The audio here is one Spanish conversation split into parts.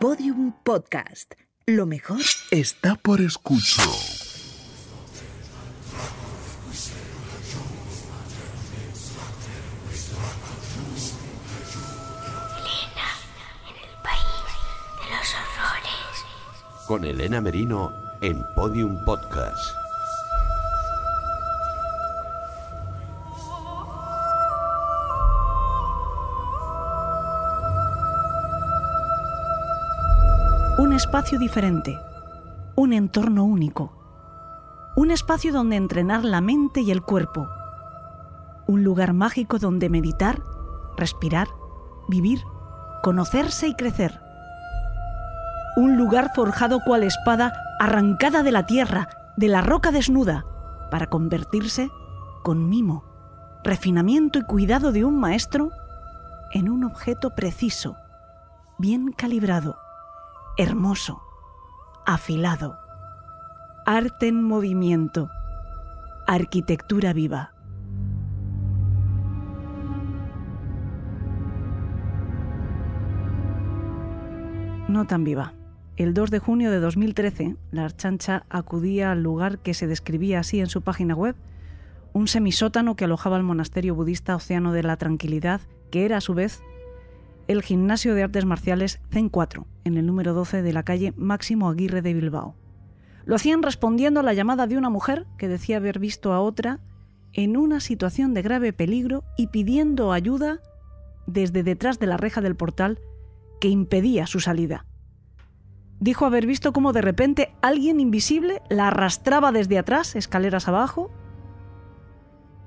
Podium Podcast. Lo mejor está por escuchar. Elena, en el país de los horrores. Con Elena Merino en Podium Podcast. Espacio diferente, un entorno único, un espacio donde entrenar la mente y el cuerpo, un lugar mágico donde meditar, respirar, vivir, conocerse y crecer. Un lugar forjado cual espada arrancada de la tierra, de la roca desnuda, para convertirse, con mimo, refinamiento y cuidado de un maestro, en un objeto preciso, bien calibrado, hermoso, afilado. Arte en movimiento, arquitectura viva. No tan viva. El 2 de junio de 2013, la Archancha acudía al lugar que se describía así en su página web, un semisótano que alojaba el monasterio budista Océano de la Tranquilidad, que era a su vez el gimnasio de artes marciales CEN 4, en el número 12 de la calle Máximo Aguirre de Bilbao. Lo hacían respondiendo a la llamada de una mujer que decía haber visto a otra en una situación de grave peligro y pidiendo ayuda desde detrás de la reja del portal que impedía su salida. Dijo haber visto cómo de repente alguien invisible la arrastraba desde atrás, escaleras abajo,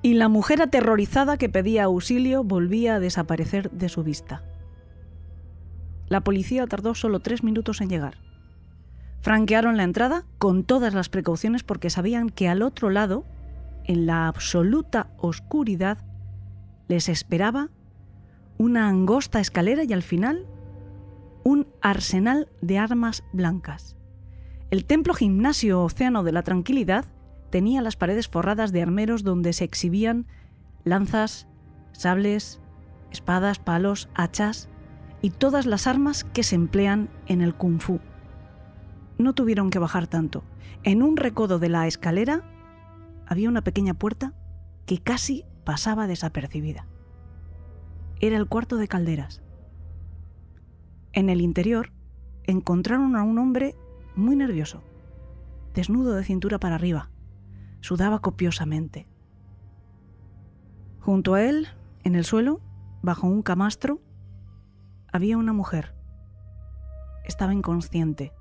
y la mujer aterrorizada que pedía auxilio volvía a desaparecer de su vista. La policía tardó solo tres minutos en llegar. Franquearon la entrada con todas las precauciones porque sabían que al otro lado, en la absoluta oscuridad, les esperaba una angosta escalera y al final un arsenal de armas blancas. El templo gimnasio Océano de la Tranquilidad tenía las paredes forradas de armeros donde se exhibían lanzas, sables, espadas, palos, hachas y todas las armas que se emplean en el kung fu. No tuvieron que bajar tanto. En un recodo de la escalera había una pequeña puerta que casi pasaba desapercibida. Era el cuarto de calderas. En el interior encontraron a un hombre muy nervioso, desnudo de cintura para arriba. Sudaba copiosamente. Junto a él, en el suelo, bajo un camastro, había una mujer. Estaba inconsciente.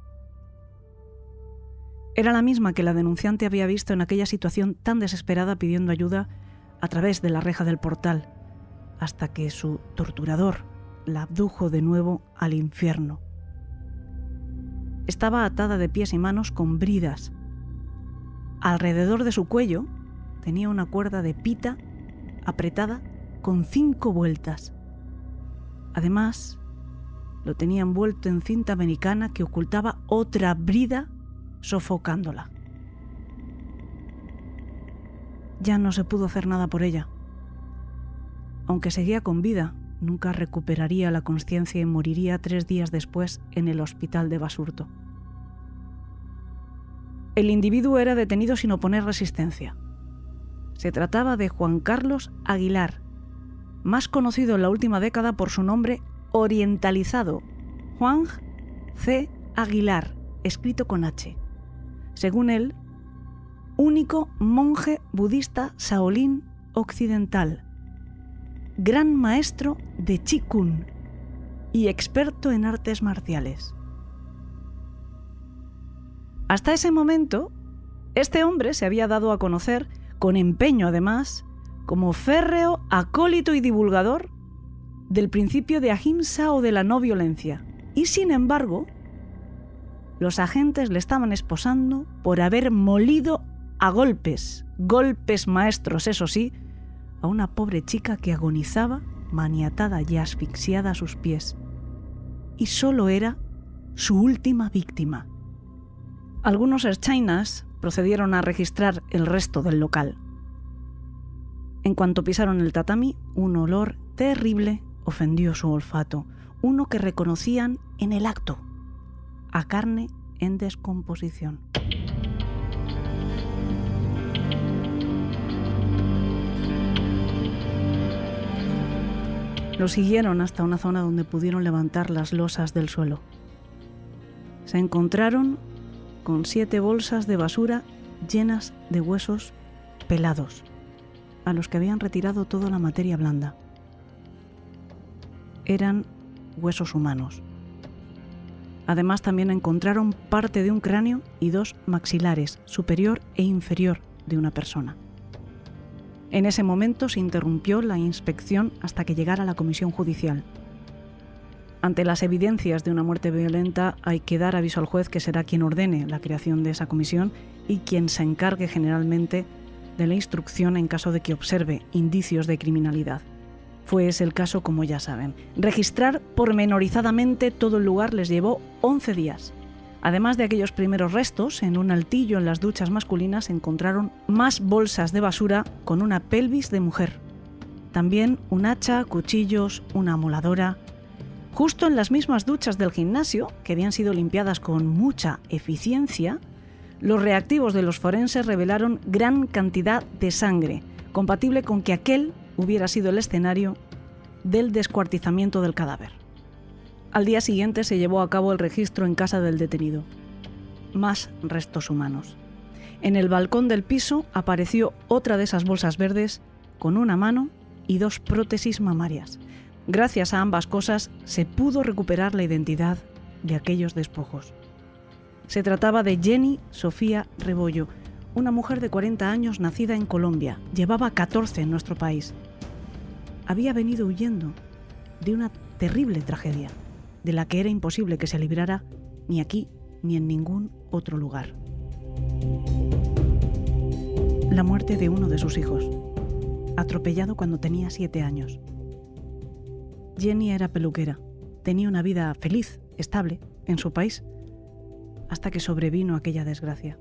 Era la misma que la denunciante había visto en aquella situación tan desesperada pidiendo ayuda a través de la reja del portal, hasta que su torturador la abdujo de nuevo al infierno. Estaba atada de pies y manos con bridas. Alrededor de su cuello tenía una cuerda de pita apretada con cinco vueltas. Además, lo tenía envuelto en cinta americana que ocultaba otra brida sofocándola. Ya no se pudo hacer nada por ella. Aunque seguía con vida, nunca recuperaría la conciencia y moriría tres días después en el hospital de Basurto. El individuo era detenido sin oponer resistencia. Se trataba de Juan Carlos Aguilar, más conocido en la última década por su nombre orientalizado, Juan C. Aguilar, escrito con H. Según él, único monje budista saolín occidental, gran maestro de Qigong y experto en artes marciales. Hasta ese momento, este hombre se había dado a conocer, con empeño además, como férreo acólito y divulgador del principio de ahimsa o de la no violencia. Y sin embargo, los agentes le estaban esposando por haber molido a golpes, golpes maestros, eso sí, a una pobre chica que agonizaba, maniatada y asfixiada a sus pies. Y solo era su última víctima. Algunos erchainas procedieron a registrar el resto del local. En cuanto pisaron el tatami, un olor terrible ofendió su olfato, uno que reconocían en el acto, a carne en descomposición. Lo siguieron hasta una zona donde pudieron levantar las losas del suelo. Se encontraron con siete bolsas de basura llenas de huesos pelados, a los que habían retirado toda la materia blanda. Eran huesos humanos. Además también encontraron parte de un cráneo y dos maxilares, superior e inferior, de una persona. En ese momento se interrumpió la inspección hasta que llegara la comisión judicial. Ante las evidencias de una muerte violenta hay que dar aviso al juez que será quien ordene la creación de esa comisión y quien se encargue generalmente de la instrucción en caso de que observe indicios de criminalidad. Fue ese el caso como ya saben. Registrar pormenorizadamente todo el lugar les llevó 11 días. Además de aquellos primeros restos, en un altillo en las duchas masculinas encontraron más bolsas de basura con una pelvis de mujer. También un hacha, cuchillos, una amoladora. Justo en las mismas duchas del gimnasio, que habían sido limpiadas con mucha eficiencia, los reactivos de los forenses revelaron gran cantidad de sangre, compatible con que aquel hubiera sido el escenario del descuartizamiento del cadáver. Al día siguiente se llevó a cabo el registro en casa del detenido. Más restos humanos. En el balcón del piso apareció otra de esas bolsas verdes con una mano y dos prótesis mamarias. Gracias a ambas cosas se pudo recuperar la identidad de aquellos despojos. Se trataba de Jenny Sofía Rebollo, una mujer de 40 años nacida en Colombia. Llevaba 14 en nuestro país. Había venido huyendo de una terrible tragedia de la que era imposible que se librara ni aquí ni en ningún otro lugar. La muerte de uno de sus hijos, atropellado cuando tenía siete años. Jenny era peluquera, tenía una vida feliz, estable, en su país, hasta que sobrevino aquella desgracia.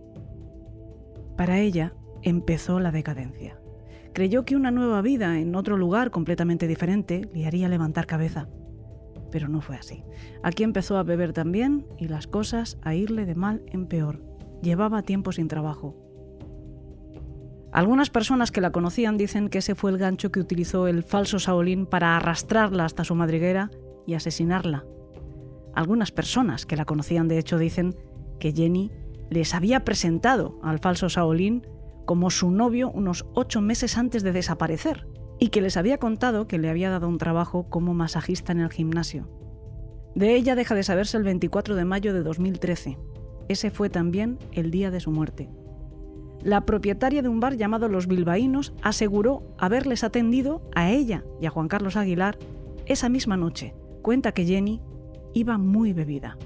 Para ella empezó la decadencia. Creyó que una nueva vida en otro lugar completamente diferente le haría levantar cabeza pero no fue así. Aquí empezó a beber también y las cosas a irle de mal en peor. Llevaba tiempo sin trabajo. Algunas personas que la conocían dicen que ese fue el gancho que utilizó el falso Saolín para arrastrarla hasta su madriguera y asesinarla. Algunas personas que la conocían de hecho dicen que Jenny les había presentado al falso Saolín como su novio unos ocho meses antes de desaparecer y que les había contado que le había dado un trabajo como masajista en el gimnasio. De ella deja de saberse el 24 de mayo de 2013. Ese fue también el día de su muerte. La propietaria de un bar llamado Los Bilbaínos aseguró haberles atendido a ella y a Juan Carlos Aguilar esa misma noche. Cuenta que Jenny iba muy bebida.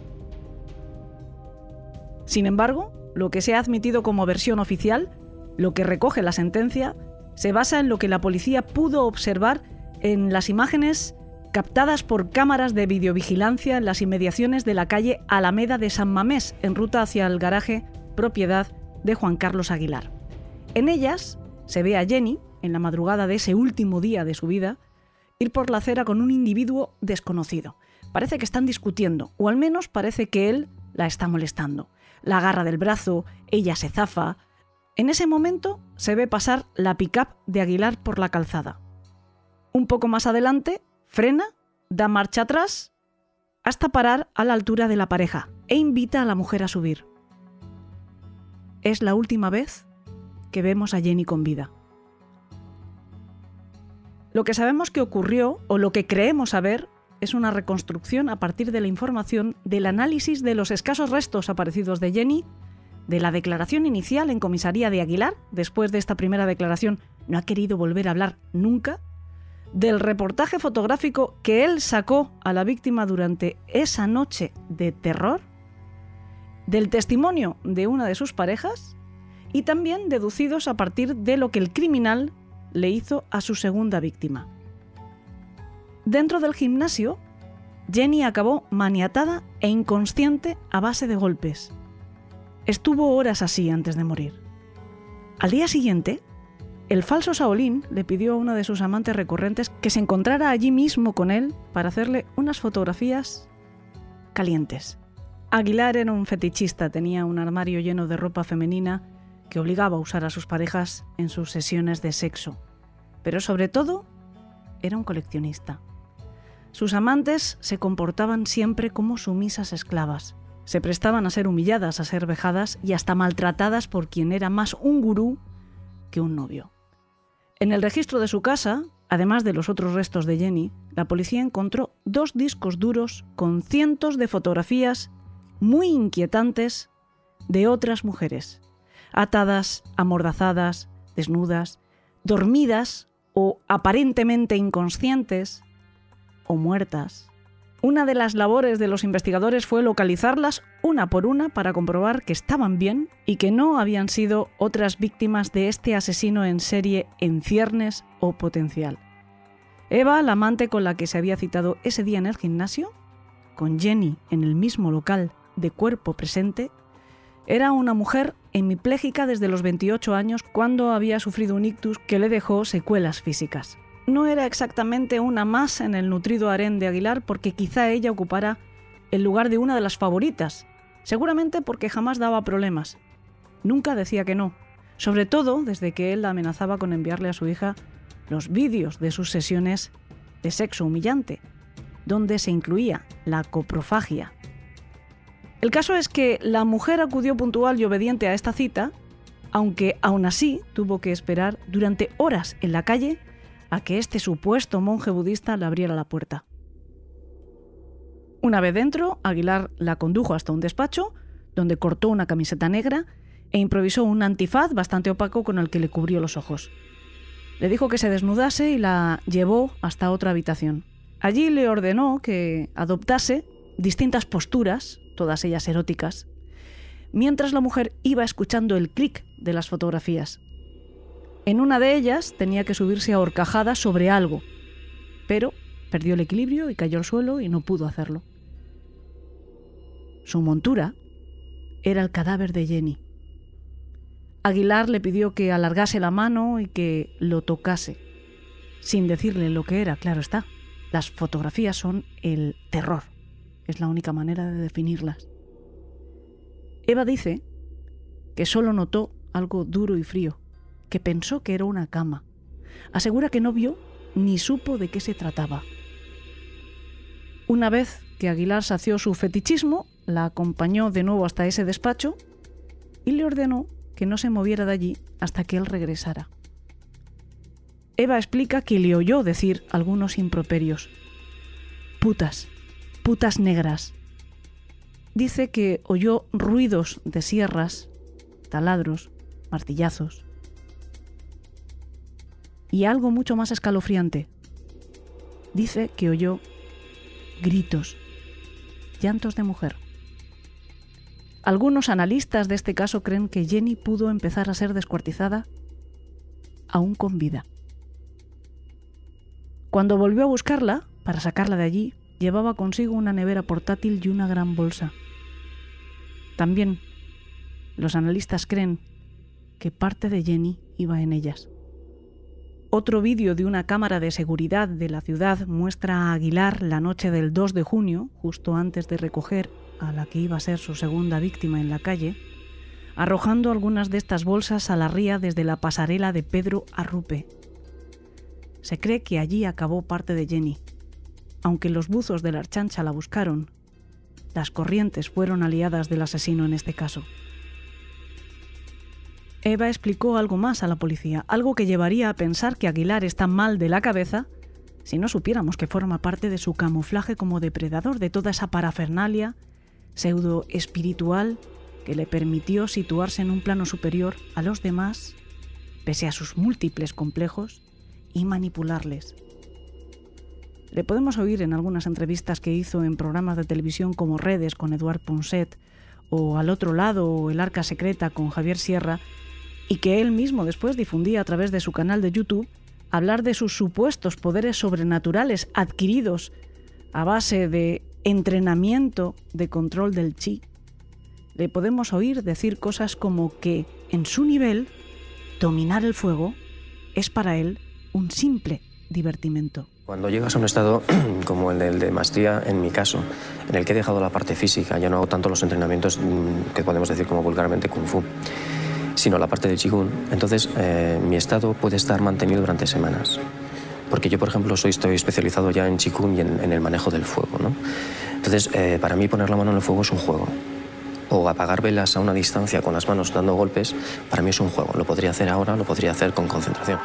Sin embargo, lo que se ha admitido como versión oficial, lo que recoge la sentencia, se basa en lo que la policía pudo observar en las imágenes captadas por cámaras de videovigilancia en las inmediaciones de la calle Alameda de San Mamés, en ruta hacia el garaje propiedad de Juan Carlos Aguilar. En ellas se ve a Jenny, en la madrugada de ese último día de su vida, ir por la acera con un individuo desconocido. Parece que están discutiendo, o al menos parece que él la está molestando. La agarra del brazo, ella se zafa, en ese momento se ve pasar la pickup de Aguilar por la calzada. Un poco más adelante, frena, da marcha atrás, hasta parar a la altura de la pareja e invita a la mujer a subir. Es la última vez que vemos a Jenny con vida. Lo que sabemos que ocurrió, o lo que creemos saber, es una reconstrucción a partir de la información del análisis de los escasos restos aparecidos de Jenny de la declaración inicial en comisaría de Aguilar, después de esta primera declaración no ha querido volver a hablar nunca, del reportaje fotográfico que él sacó a la víctima durante esa noche de terror, del testimonio de una de sus parejas y también deducidos a partir de lo que el criminal le hizo a su segunda víctima. Dentro del gimnasio, Jenny acabó maniatada e inconsciente a base de golpes. Estuvo horas así antes de morir. Al día siguiente, el falso Saolín le pidió a una de sus amantes recurrentes que se encontrara allí mismo con él para hacerle unas fotografías calientes. Aguilar era un fetichista, tenía un armario lleno de ropa femenina que obligaba a usar a sus parejas en sus sesiones de sexo. Pero sobre todo, era un coleccionista. Sus amantes se comportaban siempre como sumisas esclavas. Se prestaban a ser humilladas, a ser vejadas y hasta maltratadas por quien era más un gurú que un novio. En el registro de su casa, además de los otros restos de Jenny, la policía encontró dos discos duros con cientos de fotografías muy inquietantes de otras mujeres, atadas, amordazadas, desnudas, dormidas o aparentemente inconscientes o muertas. Una de las labores de los investigadores fue localizarlas una por una para comprobar que estaban bien y que no habían sido otras víctimas de este asesino en serie en ciernes o potencial. Eva, la amante con la que se había citado ese día en el gimnasio, con Jenny en el mismo local de cuerpo presente, era una mujer hemipléjica desde los 28 años cuando había sufrido un ictus que le dejó secuelas físicas. No era exactamente una más en el nutrido harén de Aguilar porque quizá ella ocupara el lugar de una de las favoritas, seguramente porque jamás daba problemas. Nunca decía que no, sobre todo desde que él amenazaba con enviarle a su hija los vídeos de sus sesiones de sexo humillante, donde se incluía la coprofagia, el caso es que la mujer acudió puntual y obediente a esta cita, aunque aún así tuvo que esperar durante horas en la calle a que este supuesto monje budista le abriera la puerta. Una vez dentro, Aguilar la condujo hasta un despacho, donde cortó una camiseta negra e improvisó un antifaz bastante opaco con el que le cubrió los ojos. Le dijo que se desnudase y la llevó hasta otra habitación. Allí le ordenó que adoptase distintas posturas todas ellas eróticas, mientras la mujer iba escuchando el clic de las fotografías. En una de ellas tenía que subirse a horcajada sobre algo, pero perdió el equilibrio y cayó al suelo y no pudo hacerlo. Su montura era el cadáver de Jenny. Aguilar le pidió que alargase la mano y que lo tocase, sin decirle lo que era, claro está. Las fotografías son el terror. Es la única manera de definirlas. Eva dice que solo notó algo duro y frío, que pensó que era una cama. Asegura que no vio ni supo de qué se trataba. Una vez que Aguilar sació su fetichismo, la acompañó de nuevo hasta ese despacho y le ordenó que no se moviera de allí hasta que él regresara. Eva explica que le oyó decir algunos improperios. Putas, putas negras. Dice que oyó ruidos de sierras, taladros, martillazos. Y algo mucho más escalofriante. Dice que oyó gritos, llantos de mujer. Algunos analistas de este caso creen que Jenny pudo empezar a ser descuartizada aún con vida. Cuando volvió a buscarla, para sacarla de allí, Llevaba consigo una nevera portátil y una gran bolsa. También los analistas creen que parte de Jenny iba en ellas. Otro vídeo de una cámara de seguridad de la ciudad muestra a Aguilar la noche del 2 de junio, justo antes de recoger a la que iba a ser su segunda víctima en la calle, arrojando algunas de estas bolsas a la ría desde la pasarela de Pedro Arrupe. Se cree que allí acabó parte de Jenny, aunque los buzos de la archancha la buscaron, las corrientes fueron aliadas del asesino en este caso. Eva explicó algo más a la policía, algo que llevaría a pensar que Aguilar está mal de la cabeza si no supiéramos que forma parte de su camuflaje como depredador de toda esa parafernalia pseudo espiritual que le permitió situarse en un plano superior a los demás, pese a sus múltiples complejos, y manipularles. Le podemos oír en algunas entrevistas que hizo en programas de televisión como Redes con Eduard Ponset o Al otro lado o El Arca Secreta con Javier Sierra y que él mismo después difundía a través de su canal de YouTube hablar de sus supuestos poderes sobrenaturales adquiridos a base de entrenamiento de control del chi. Le podemos oír decir cosas como que en su nivel dominar el fuego es para él un simple divertimento. Cuando llegas a un estado como el de maestría, en mi caso, en el que he dejado la parte física, ya no hago tanto los entrenamientos mm, que podemos decir como vulgarmente kung fu, sino la parte del qigong, entonces eh, mi estado puede estar mantenido durante semanas. Porque yo, por ejemplo, soy, estoy especializado ya en qigong y en, el manejo del fuego. ¿no? Entonces, eh, para mí poner la mano en el fuego es un juego. O apagar velas a una distancia con las manos dando golpes, para mí es un juego. Lo podría hacer ahora, lo podría hacer con concentración.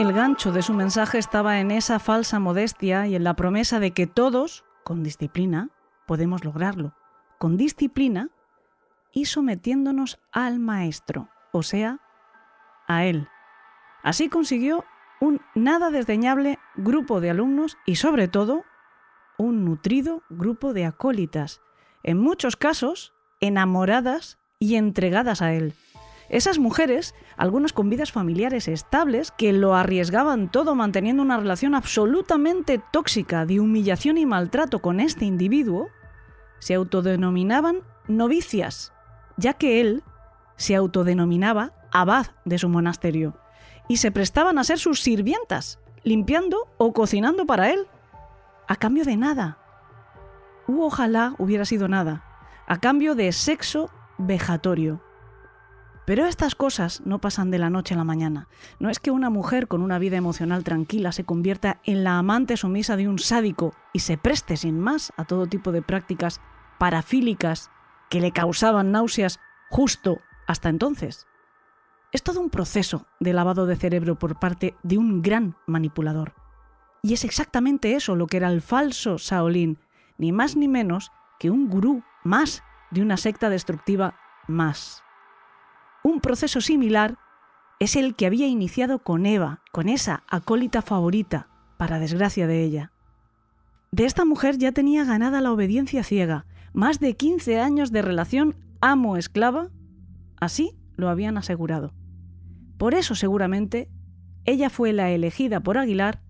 El gancho de su mensaje estaba en esa falsa modestia y en la promesa de que todos, con disciplina, podemos lograrlo. Con disciplina y sometiéndonos al maestro, o sea, a él. Así consiguió un nada desdeñable grupo de alumnos y sobre todo un nutrido grupo de acólitas, en muchos casos enamoradas y entregadas a él. Esas mujeres, algunas con vidas familiares estables, que lo arriesgaban todo manteniendo una relación absolutamente tóxica de humillación y maltrato con este individuo, se autodenominaban novicias, ya que él se autodenominaba abad de su monasterio, y se prestaban a ser sus sirvientas, limpiando o cocinando para él, a cambio de nada. U ojalá hubiera sido nada, a cambio de sexo vejatorio. Pero estas cosas no pasan de la noche a la mañana. No es que una mujer con una vida emocional tranquila se convierta en la amante sumisa de un sádico y se preste sin más a todo tipo de prácticas parafílicas que le causaban náuseas justo hasta entonces. Es todo un proceso de lavado de cerebro por parte de un gran manipulador. Y es exactamente eso lo que era el falso Shaolin, ni más ni menos que un gurú más de una secta destructiva más. Un proceso similar es el que había iniciado con Eva, con esa acólita favorita, para desgracia de ella. De esta mujer ya tenía ganada la obediencia ciega, más de 15 años de relación amo-esclava, así lo habían asegurado. Por eso seguramente ella fue la elegida por Aguilar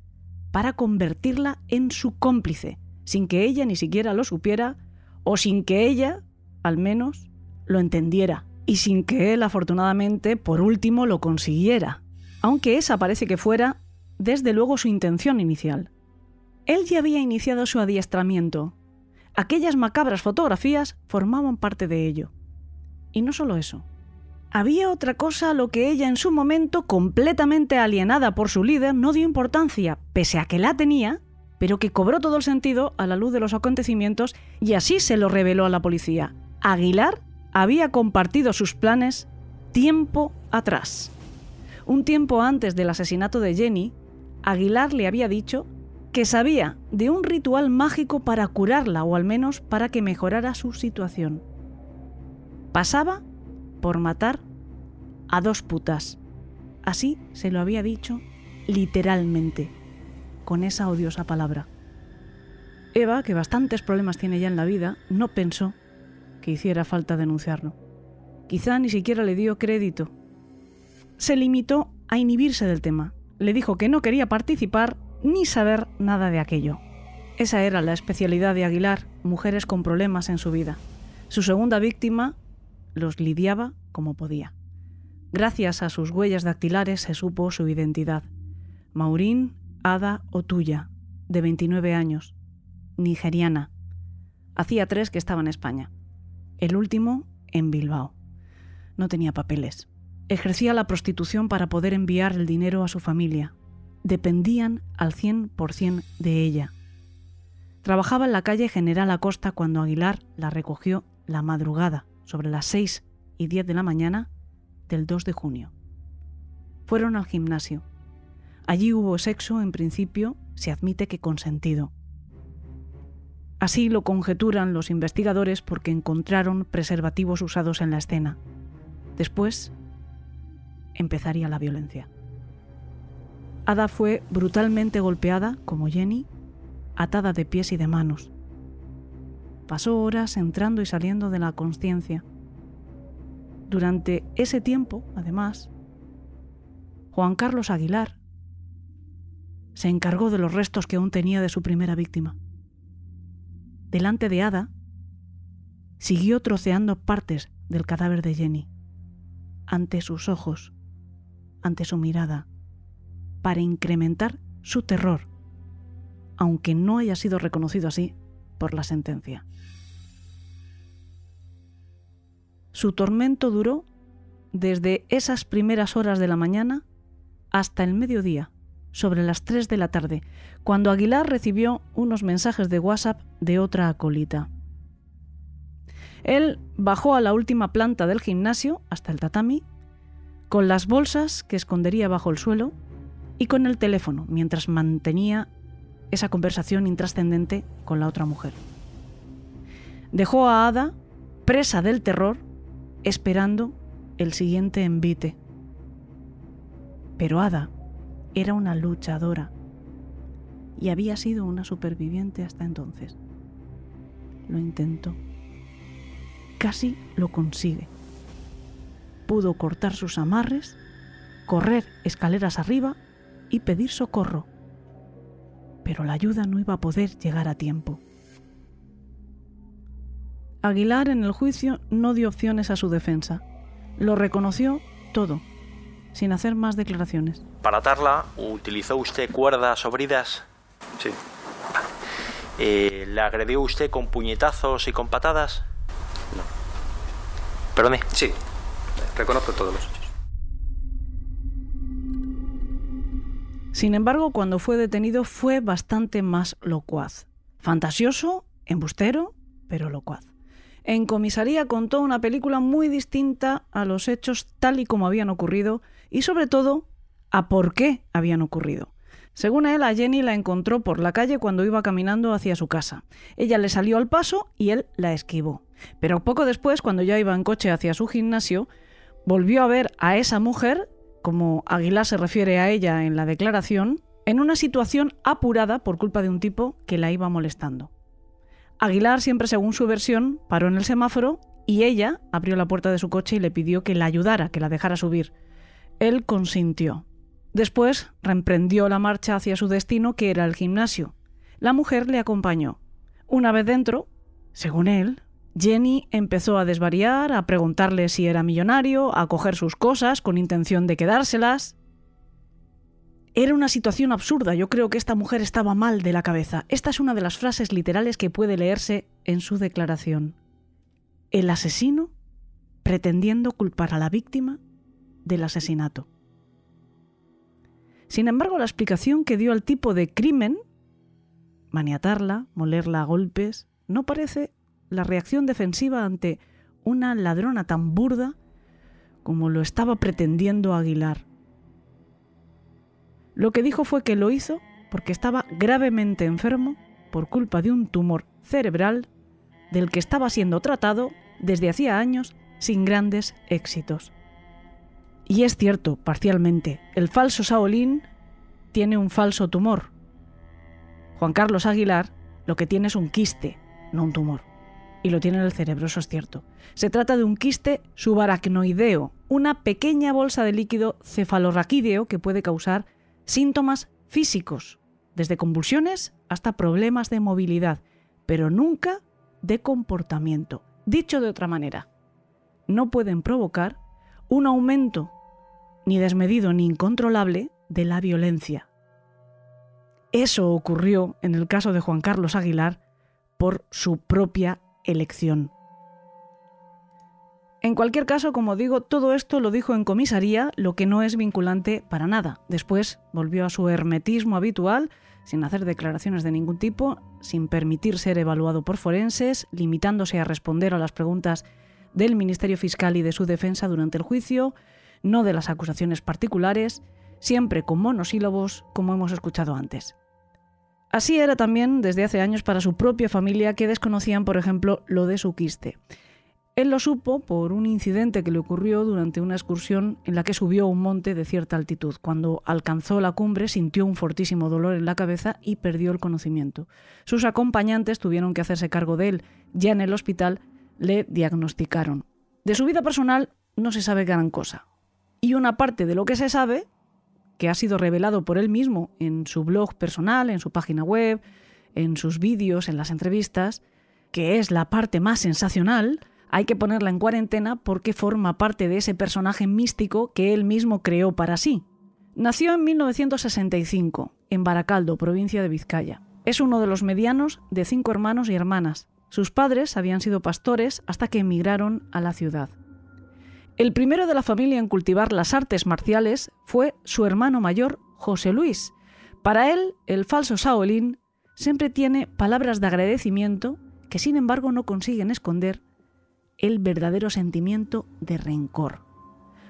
para convertirla en su cómplice, sin que ella ni siquiera lo supiera o sin que ella, al menos, lo entendiera y sin que él, afortunadamente, por último, lo consiguiera, aunque esa parece que fuera, desde luego, su intención inicial. Él ya había iniciado su adiestramiento. Aquellas macabras fotografías formaban parte de ello. Y no solo eso. Había otra cosa a lo que ella en su momento, completamente alienada por su líder, no dio importancia, pese a que la tenía, pero que cobró todo el sentido a la luz de los acontecimientos y así se lo reveló a la policía. Aguilar había compartido sus planes tiempo atrás. Un tiempo antes del asesinato de Jenny, Aguilar le había dicho que sabía de un ritual mágico para curarla o al menos para que mejorara su situación. Pasaba por matar a dos putas. Así se lo había dicho literalmente, con esa odiosa palabra. Eva, que bastantes problemas tiene ya en la vida, no pensó que hiciera falta denunciarlo. Quizá ni siquiera le dio crédito. Se limitó a inhibirse del tema. Le dijo que no quería participar ni saber nada de aquello. Esa era la especialidad de Aguilar, mujeres con problemas en su vida. Su segunda víctima los lidiaba como podía. Gracias a sus huellas dactilares se supo su identidad. Maurín Ada Otuya, de 29 años, nigeriana. Hacía tres que estaba en España el último en Bilbao. No tenía papeles. Ejercía la prostitución para poder enviar el dinero a su familia. Dependían al 100% de ella. Trabajaba en la calle General Acosta cuando Aguilar la recogió la madrugada, sobre las 6 y 10 de la mañana del 2 de junio. Fueron al gimnasio. Allí hubo sexo, en principio, se admite que consentido. Así lo conjeturan los investigadores porque encontraron preservativos usados en la escena. Después empezaría la violencia. Ada fue brutalmente golpeada, como Jenny, atada de pies y de manos. Pasó horas entrando y saliendo de la conciencia. Durante ese tiempo, además, Juan Carlos Aguilar se encargó de los restos que aún tenía de su primera víctima delante de Ada, siguió troceando partes del cadáver de Jenny. ante sus ojos, ante su mirada, para incrementar su terror, aunque no haya sido reconocido así por la sentencia. Su tormento duró desde esas primeras horas de la mañana hasta el mediodía, sobre las 3 de la tarde, cuando Aguilar recibió unos mensajes de WhatsApp de otra acolita. Él bajó a la última planta del gimnasio, hasta el tatami, con las bolsas que escondería bajo el suelo y con el teléfono, mientras mantenía esa conversación intrascendente con la otra mujer. Dejó a Ada, presa del terror, esperando el siguiente envite. Pero Ada era una luchadora y había sido una superviviente hasta entonces. Lo intentó. Casi lo consigue. Pudo cortar sus amarres, correr escaleras arriba y pedir socorro. Pero la ayuda no iba a poder llegar a tiempo. Aguilar en el juicio no dio opciones a su defensa. Lo reconoció todo, sin hacer más declaraciones. Para atarla, ¿utilizó usted cuerdas o bridas? Sí. Eh, ¿Le agredió usted con puñetazos y con patadas? No. Perdone. Sí. Reconozco todos los hechos. Sin embargo, cuando fue detenido fue bastante más locuaz. Fantasioso, embustero, pero locuaz. En comisaría contó una película muy distinta a los hechos tal y como habían ocurrido y sobre todo a por qué habían ocurrido. Según él, a Jenny la encontró por la calle cuando iba caminando hacia su casa. Ella le salió al paso y él la esquivó. Pero poco después, cuando ya iba en coche hacia su gimnasio, volvió a ver a esa mujer, como Aguilar se refiere a ella en la declaración, en una situación apurada por culpa de un tipo que la iba molestando. Aguilar, siempre según su versión, paró en el semáforo y ella abrió la puerta de su coche y le pidió que la ayudara, que la dejara subir. Él consintió. Después reemprendió la marcha hacia su destino, que era el gimnasio. La mujer le acompañó. Una vez dentro, según él, Jenny empezó a desvariar, a preguntarle si era millonario, a coger sus cosas con intención de quedárselas. Era una situación absurda, yo creo que esta mujer estaba mal de la cabeza. Esta es una de las frases literales que puede leerse en su declaración. El asesino pretendiendo culpar a la víctima del asesinato. Sin embargo, la explicación que dio al tipo de crimen, maniatarla, molerla a golpes, no parece la reacción defensiva ante una ladrona tan burda como lo estaba pretendiendo Aguilar. Lo que dijo fue que lo hizo porque estaba gravemente enfermo por culpa de un tumor cerebral del que estaba siendo tratado desde hacía años sin grandes éxitos. Y es cierto, parcialmente, el falso Saolín tiene un falso tumor. Juan Carlos Aguilar lo que tiene es un quiste, no un tumor. Y lo tiene en el cerebro, eso es cierto. Se trata de un quiste subaracnoideo, una pequeña bolsa de líquido cefalorraquídeo que puede causar síntomas físicos, desde convulsiones hasta problemas de movilidad, pero nunca de comportamiento. Dicho de otra manera, no pueden provocar un aumento ni desmedido ni incontrolable de la violencia. Eso ocurrió en el caso de Juan Carlos Aguilar por su propia elección. En cualquier caso, como digo, todo esto lo dijo en comisaría, lo que no es vinculante para nada. Después volvió a su hermetismo habitual, sin hacer declaraciones de ningún tipo, sin permitir ser evaluado por forenses, limitándose a responder a las preguntas del Ministerio Fiscal y de su defensa durante el juicio, no de las acusaciones particulares, siempre con monosílabos, como hemos escuchado antes. Así era también desde hace años para su propia familia que desconocían, por ejemplo, lo de su quiste. Él lo supo por un incidente que le ocurrió durante una excursión en la que subió un monte de cierta altitud. Cuando alcanzó la cumbre sintió un fortísimo dolor en la cabeza y perdió el conocimiento. Sus acompañantes tuvieron que hacerse cargo de él. Ya en el hospital le diagnosticaron. De su vida personal no se sabe gran cosa. Y una parte de lo que se sabe, que ha sido revelado por él mismo en su blog personal, en su página web, en sus vídeos, en las entrevistas, que es la parte más sensacional, hay que ponerla en cuarentena porque forma parte de ese personaje místico que él mismo creó para sí. Nació en 1965, en Baracaldo, provincia de Vizcaya. Es uno de los medianos de cinco hermanos y hermanas. Sus padres habían sido pastores hasta que emigraron a la ciudad. El primero de la familia en cultivar las artes marciales fue su hermano mayor, José Luis. Para él, el falso Shaolin siempre tiene palabras de agradecimiento que sin embargo no consiguen esconder el verdadero sentimiento de rencor.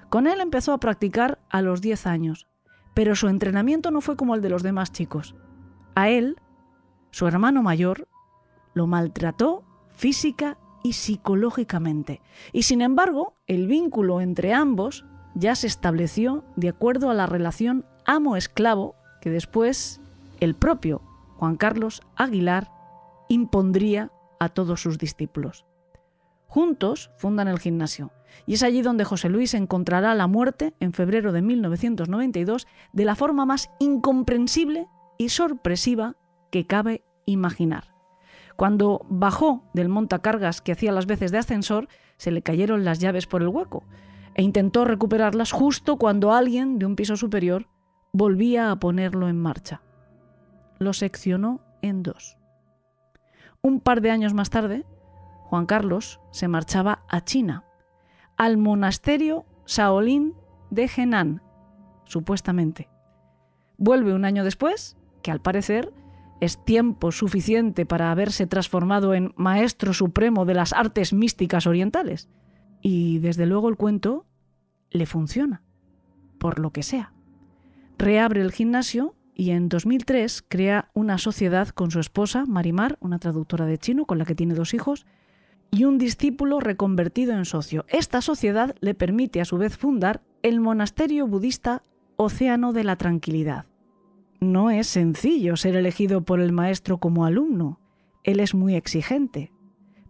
Con él empezó a practicar a los 10 años, pero su entrenamiento no fue como el de los demás chicos. A él, su hermano mayor, lo maltrató física y psicológicamente, y sin embargo el vínculo entre ambos ya se estableció de acuerdo a la relación amo-esclavo que después el propio Juan Carlos Aguilar impondría a todos sus discípulos. Juntos fundan el gimnasio, y es allí donde José Luis encontrará la muerte en febrero de 1992 de la forma más incomprensible y sorpresiva que cabe imaginar. Cuando bajó del montacargas que hacía las veces de ascensor, se le cayeron las llaves por el hueco e intentó recuperarlas justo cuando alguien de un piso superior volvía a ponerlo en marcha. Lo seccionó en dos. Un par de años más tarde, Juan Carlos se marchaba a China, al monasterio Shaolin de Henan, supuestamente. Vuelve un año después, que al parecer es tiempo suficiente para haberse transformado en maestro supremo de las artes místicas orientales. Y desde luego el cuento le funciona, por lo que sea. Reabre el gimnasio y en 2003 crea una sociedad con su esposa, Marimar, una traductora de chino con la que tiene dos hijos, y un discípulo reconvertido en socio. Esta sociedad le permite a su vez fundar el monasterio budista Océano de la Tranquilidad. No es sencillo ser elegido por el maestro como alumno. Él es muy exigente.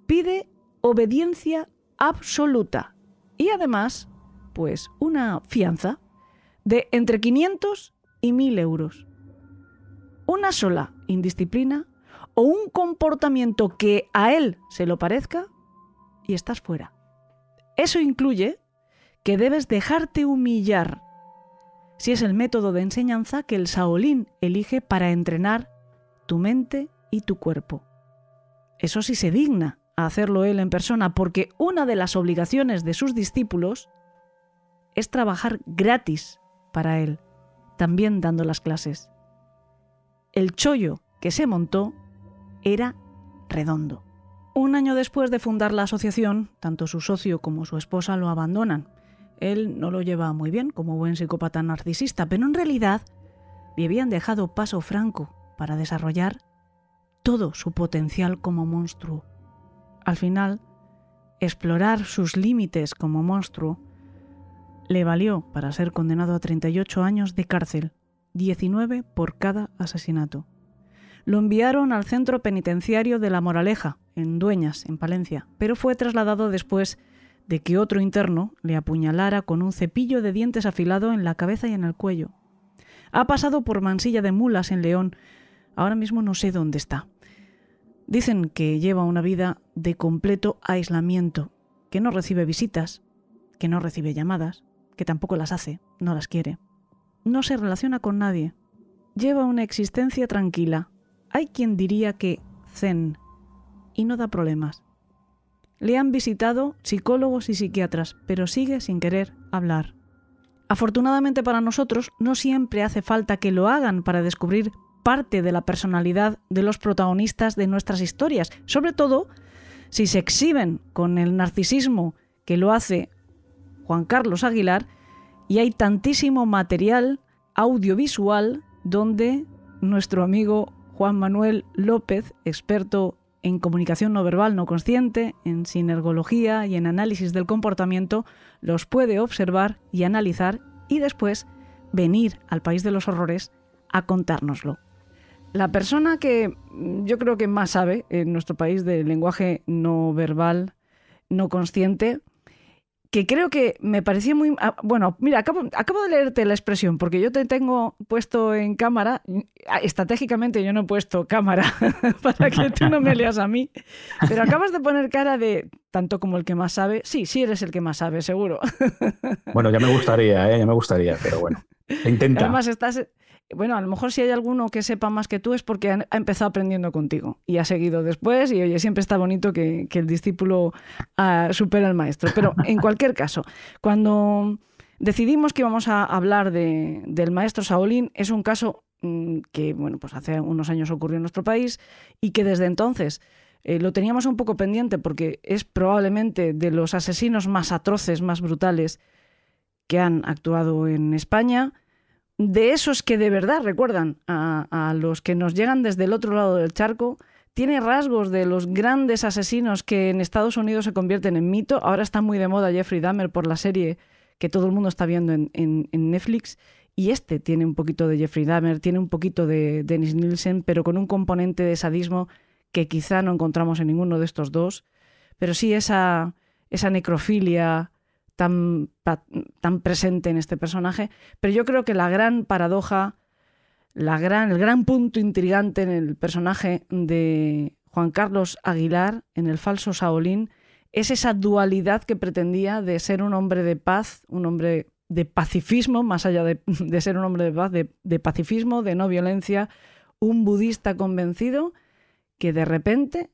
Pide obediencia absoluta y además, pues, una fianza de entre 500 y 1000 euros. Una sola indisciplina o un comportamiento que a él se lo parezca y estás fuera. Eso incluye que debes dejarte humillar si es el método de enseñanza que el Shaolin elige para entrenar tu mente y tu cuerpo. Eso sí se digna a hacerlo él en persona, porque una de las obligaciones de sus discípulos es trabajar gratis para él, también dando las clases. El chollo que se montó era redondo. Un año después de fundar la asociación, tanto su socio como su esposa lo abandonan él no lo lleva muy bien como buen psicópata narcisista, pero en realidad le habían dejado paso franco para desarrollar todo su potencial como monstruo. Al final, explorar sus límites como monstruo le valió para ser condenado a 38 años de cárcel, 19 por cada asesinato. Lo enviaron al centro penitenciario de La Moraleja, en Dueñas, en Palencia, pero fue trasladado después de que otro interno le apuñalara con un cepillo de dientes afilado en la cabeza y en el cuello. Ha pasado por Mansilla de Mulas en León. Ahora mismo no sé dónde está. Dicen que lleva una vida de completo aislamiento, que no recibe visitas, que no recibe llamadas, que tampoco las hace, no las quiere. No se relaciona con nadie. Lleva una existencia tranquila. Hay quien diría que zen, y no da problemas. Le han visitado psicólogos y psiquiatras, pero sigue sin querer hablar. Afortunadamente para nosotros, no siempre hace falta que lo hagan para descubrir parte de la personalidad de los protagonistas de nuestras historias, sobre todo si se exhiben con el narcisismo que lo hace Juan Carlos Aguilar y hay tantísimo material audiovisual donde nuestro amigo Juan Manuel López, experto en comunicación no verbal no consciente, en sinergología y en análisis del comportamiento, los puede observar y analizar y después venir al país de los horrores a contárnoslo. La persona que yo creo que más sabe en nuestro país del lenguaje no verbal, no consciente, que creo que me parecía muy... ah, Bueno, mira, acabo, acabo de leerte la expresión, porque yo te tengo puesto en cámara, ah, estratégicamente yo no he puesto cámara para que tú no me leas a mí, pero acabas de poner cara de tanto como el que más sabe. Sí, sí eres el que más sabe, seguro. Bueno, ya me gustaría, ¿eh? ya me gustaría, pero bueno. Intenta. Además estás... Bueno, a lo mejor si hay alguno que sepa más que tú es porque ha empezado aprendiendo contigo y ha seguido después y oye, siempre está bonito que, el discípulo ah, supera al maestro. Pero en cualquier caso, cuando decidimos que íbamos a hablar de- del maestro Saolín, es un caso mm, que, bueno, pues hace unos años ocurrió en nuestro país y que desde entonces eh, lo teníamos un poco pendiente porque es probablemente de los asesinos más atroces, más brutales que han actuado en España de esos que de verdad recuerdan a, los que nos llegan desde el otro lado del charco, tiene rasgos de los grandes asesinos que en Estados Unidos se convierten en mito. Ahora está muy de moda Jeffrey Dahmer por la serie que todo el mundo está viendo en, en- en Netflix. Y este tiene un poquito de Jeffrey Dahmer, tiene un poquito de Dennis Nielsen, pero con un componente de sadismo que quizá no encontramos en ninguno de estos dos. Pero sí esa, esa necrofilia tan, presente en este personaje. Pero yo creo que la gran paradoja, la gran, el gran punto intrigante en el personaje de Juan Carlos Aguilar, en el falso Saolín, es esa dualidad que pretendía de ser un hombre de paz, un hombre de pacifismo, más allá de, de ser un hombre de paz, de pacifismo, de no violencia, un budista convencido que de repente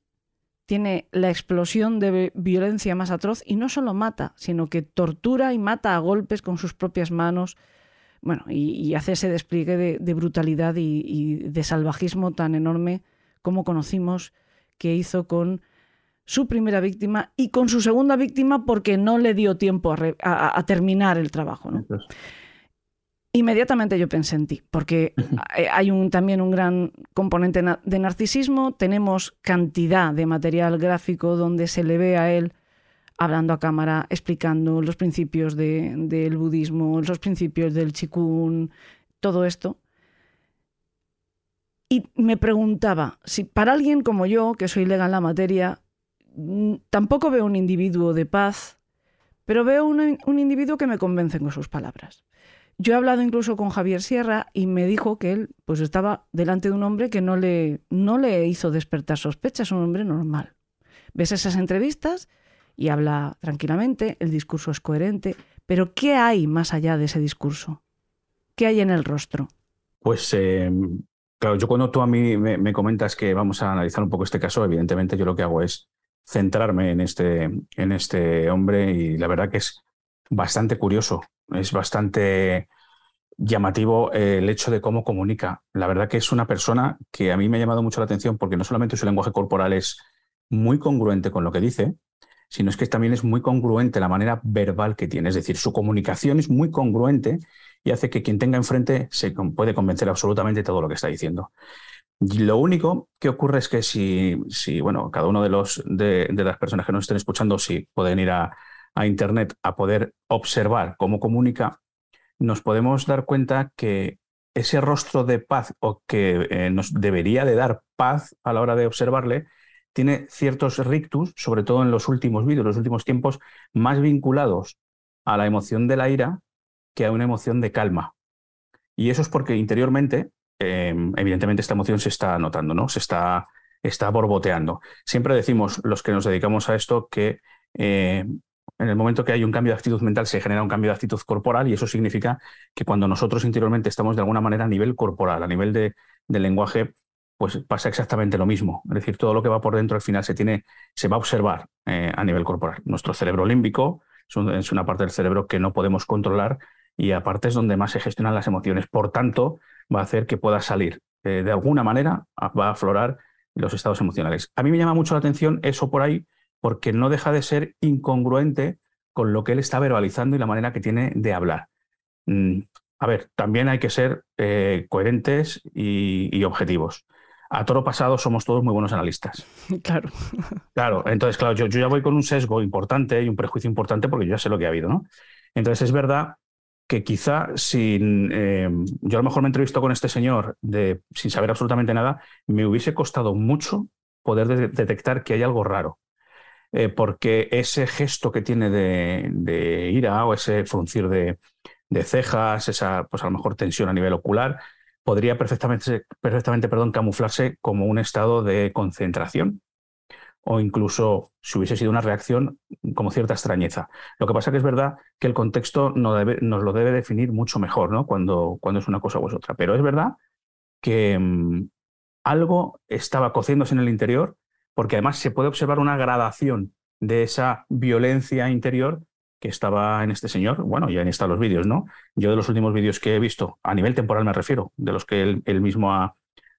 tiene la explosión de vi- violencia más atroz y no solo mata, sino que tortura y mata a golpes con sus propias manos. Bueno, y, hace ese despliegue de, brutalidad y, de salvajismo tan enorme como conocimos que hizo con su primera víctima y con su segunda víctima porque no le dio tiempo a, terminar el trabajo. Inmediatamente yo pensé en ti, porque hay- un, también un gran componente de narcisismo, tenemos cantidad de material gráfico donde se le ve a él hablando a cámara, explicando los principios de- del budismo, los principios del chikun, todo esto. Y me preguntaba si para alguien como yo, que soy legal en la materia, mm, tampoco veo un individuo de paz, pero veo un, un individuo que me convence con sus palabras. Yo he hablado incluso con Javier Sierra y me dijo que él pues estaba delante de un hombre que no le, no le hizo despertar sospechas, un hombre normal. Ves esas entrevistas y habla tranquilamente, el discurso es coherente, pero ¿qué hay más allá de ese discurso? ¿Qué hay en el rostro? Pues eh, claro, yo cuando tú a mí me, me comentas que vamos a analizar un poco este caso, evidentemente yo lo que hago es centrarme en este, en este hombre y la verdad que es bastante curioso, es bastante llamativo eh, el hecho de cómo comunica. La verdad que es una persona que a mí me ha llamado mucho la atención porque no solamente su lenguaje corporal es muy congruente con lo que dice, sino es que también es muy congruente la manera verbal que tiene. Es decir, su comunicación es muy congruente y hace que quien tenga enfrente se puede convencer absolutamente de todo lo que está diciendo. Lo único que ocurre es que si, si bueno, cada uno de, los, de las personas que nos estén escuchando, si pueden ir a, a Internet a poder observar cómo comunica, nos podemos dar cuenta que ese rostro de paz o que eh, nos debería de dar paz a la hora de observarle, tiene ciertos rictus, sobre todo en los últimos vídeos, los últimos tiempos, más vinculados a la emoción de la ira que a una emoción de calma. Y eso es porque interiormente, eh, evidentemente, esta emoción se está notando, ¿no? Se está, está borboteando. Siempre decimos los que nos dedicamos a esto que eh, en el momento que hay un cambio de actitud mental se genera un cambio de actitud corporal y eso significa que cuando nosotros interiormente estamos de alguna manera a nivel corporal, a nivel de, del lenguaje, pues pasa exactamente lo mismo. Es decir, todo lo que va por dentro al final se, tiene, se va a observar eh, a nivel corporal. Nuestro cerebro límbico es, un- es una parte del cerebro que no podemos controlar y aparte es donde más se gestionan las emociones. Por tanto, va a hacer que pueda salir eh, de alguna manera, va a aflorar los estados emocionales. A mí me llama mucho la atención eso por ahí porque no deja de ser incongruente con lo que él está verbalizando y la manera que tiene de hablar. Mm, a ver, también hay que ser eh, coherentes y, y objetivos. A toro pasado somos todos muy buenos analistas. Claro. Claro, entonces, claro, yo, yo ya voy con un sesgo importante y un prejuicio importante porque yo ya sé lo que ha habido, ¿no? Entonces, es verdad que quizá sin. eh, yo a lo mejor me entrevisto con este señor de, sin saber absolutamente nada, me hubiese costado mucho poder de- detectar que hay algo raro. Eh, porque ese gesto que tiene de, ira o ese fruncir de, cejas, esa, pues a lo mejor tensión a nivel ocular, podría perfectamente, perfectamente perdón, camuflarse como un estado de concentración o incluso si hubiese sido una reacción como cierta extrañeza. Lo que pasa que es verdad que el contexto debe, nos lo debe definir mucho mejor ¿no? cuando, cuando es una cosa o es otra. Pero es verdad que mmm, algo estaba cociéndose en el interior, porque además se puede observar una gradación de esa violencia interior que estaba en este señor. Bueno, ya en están los vídeos, ¿no? Yo de los últimos vídeos que he visto, a nivel temporal me refiero, de los que él, él mismo ha,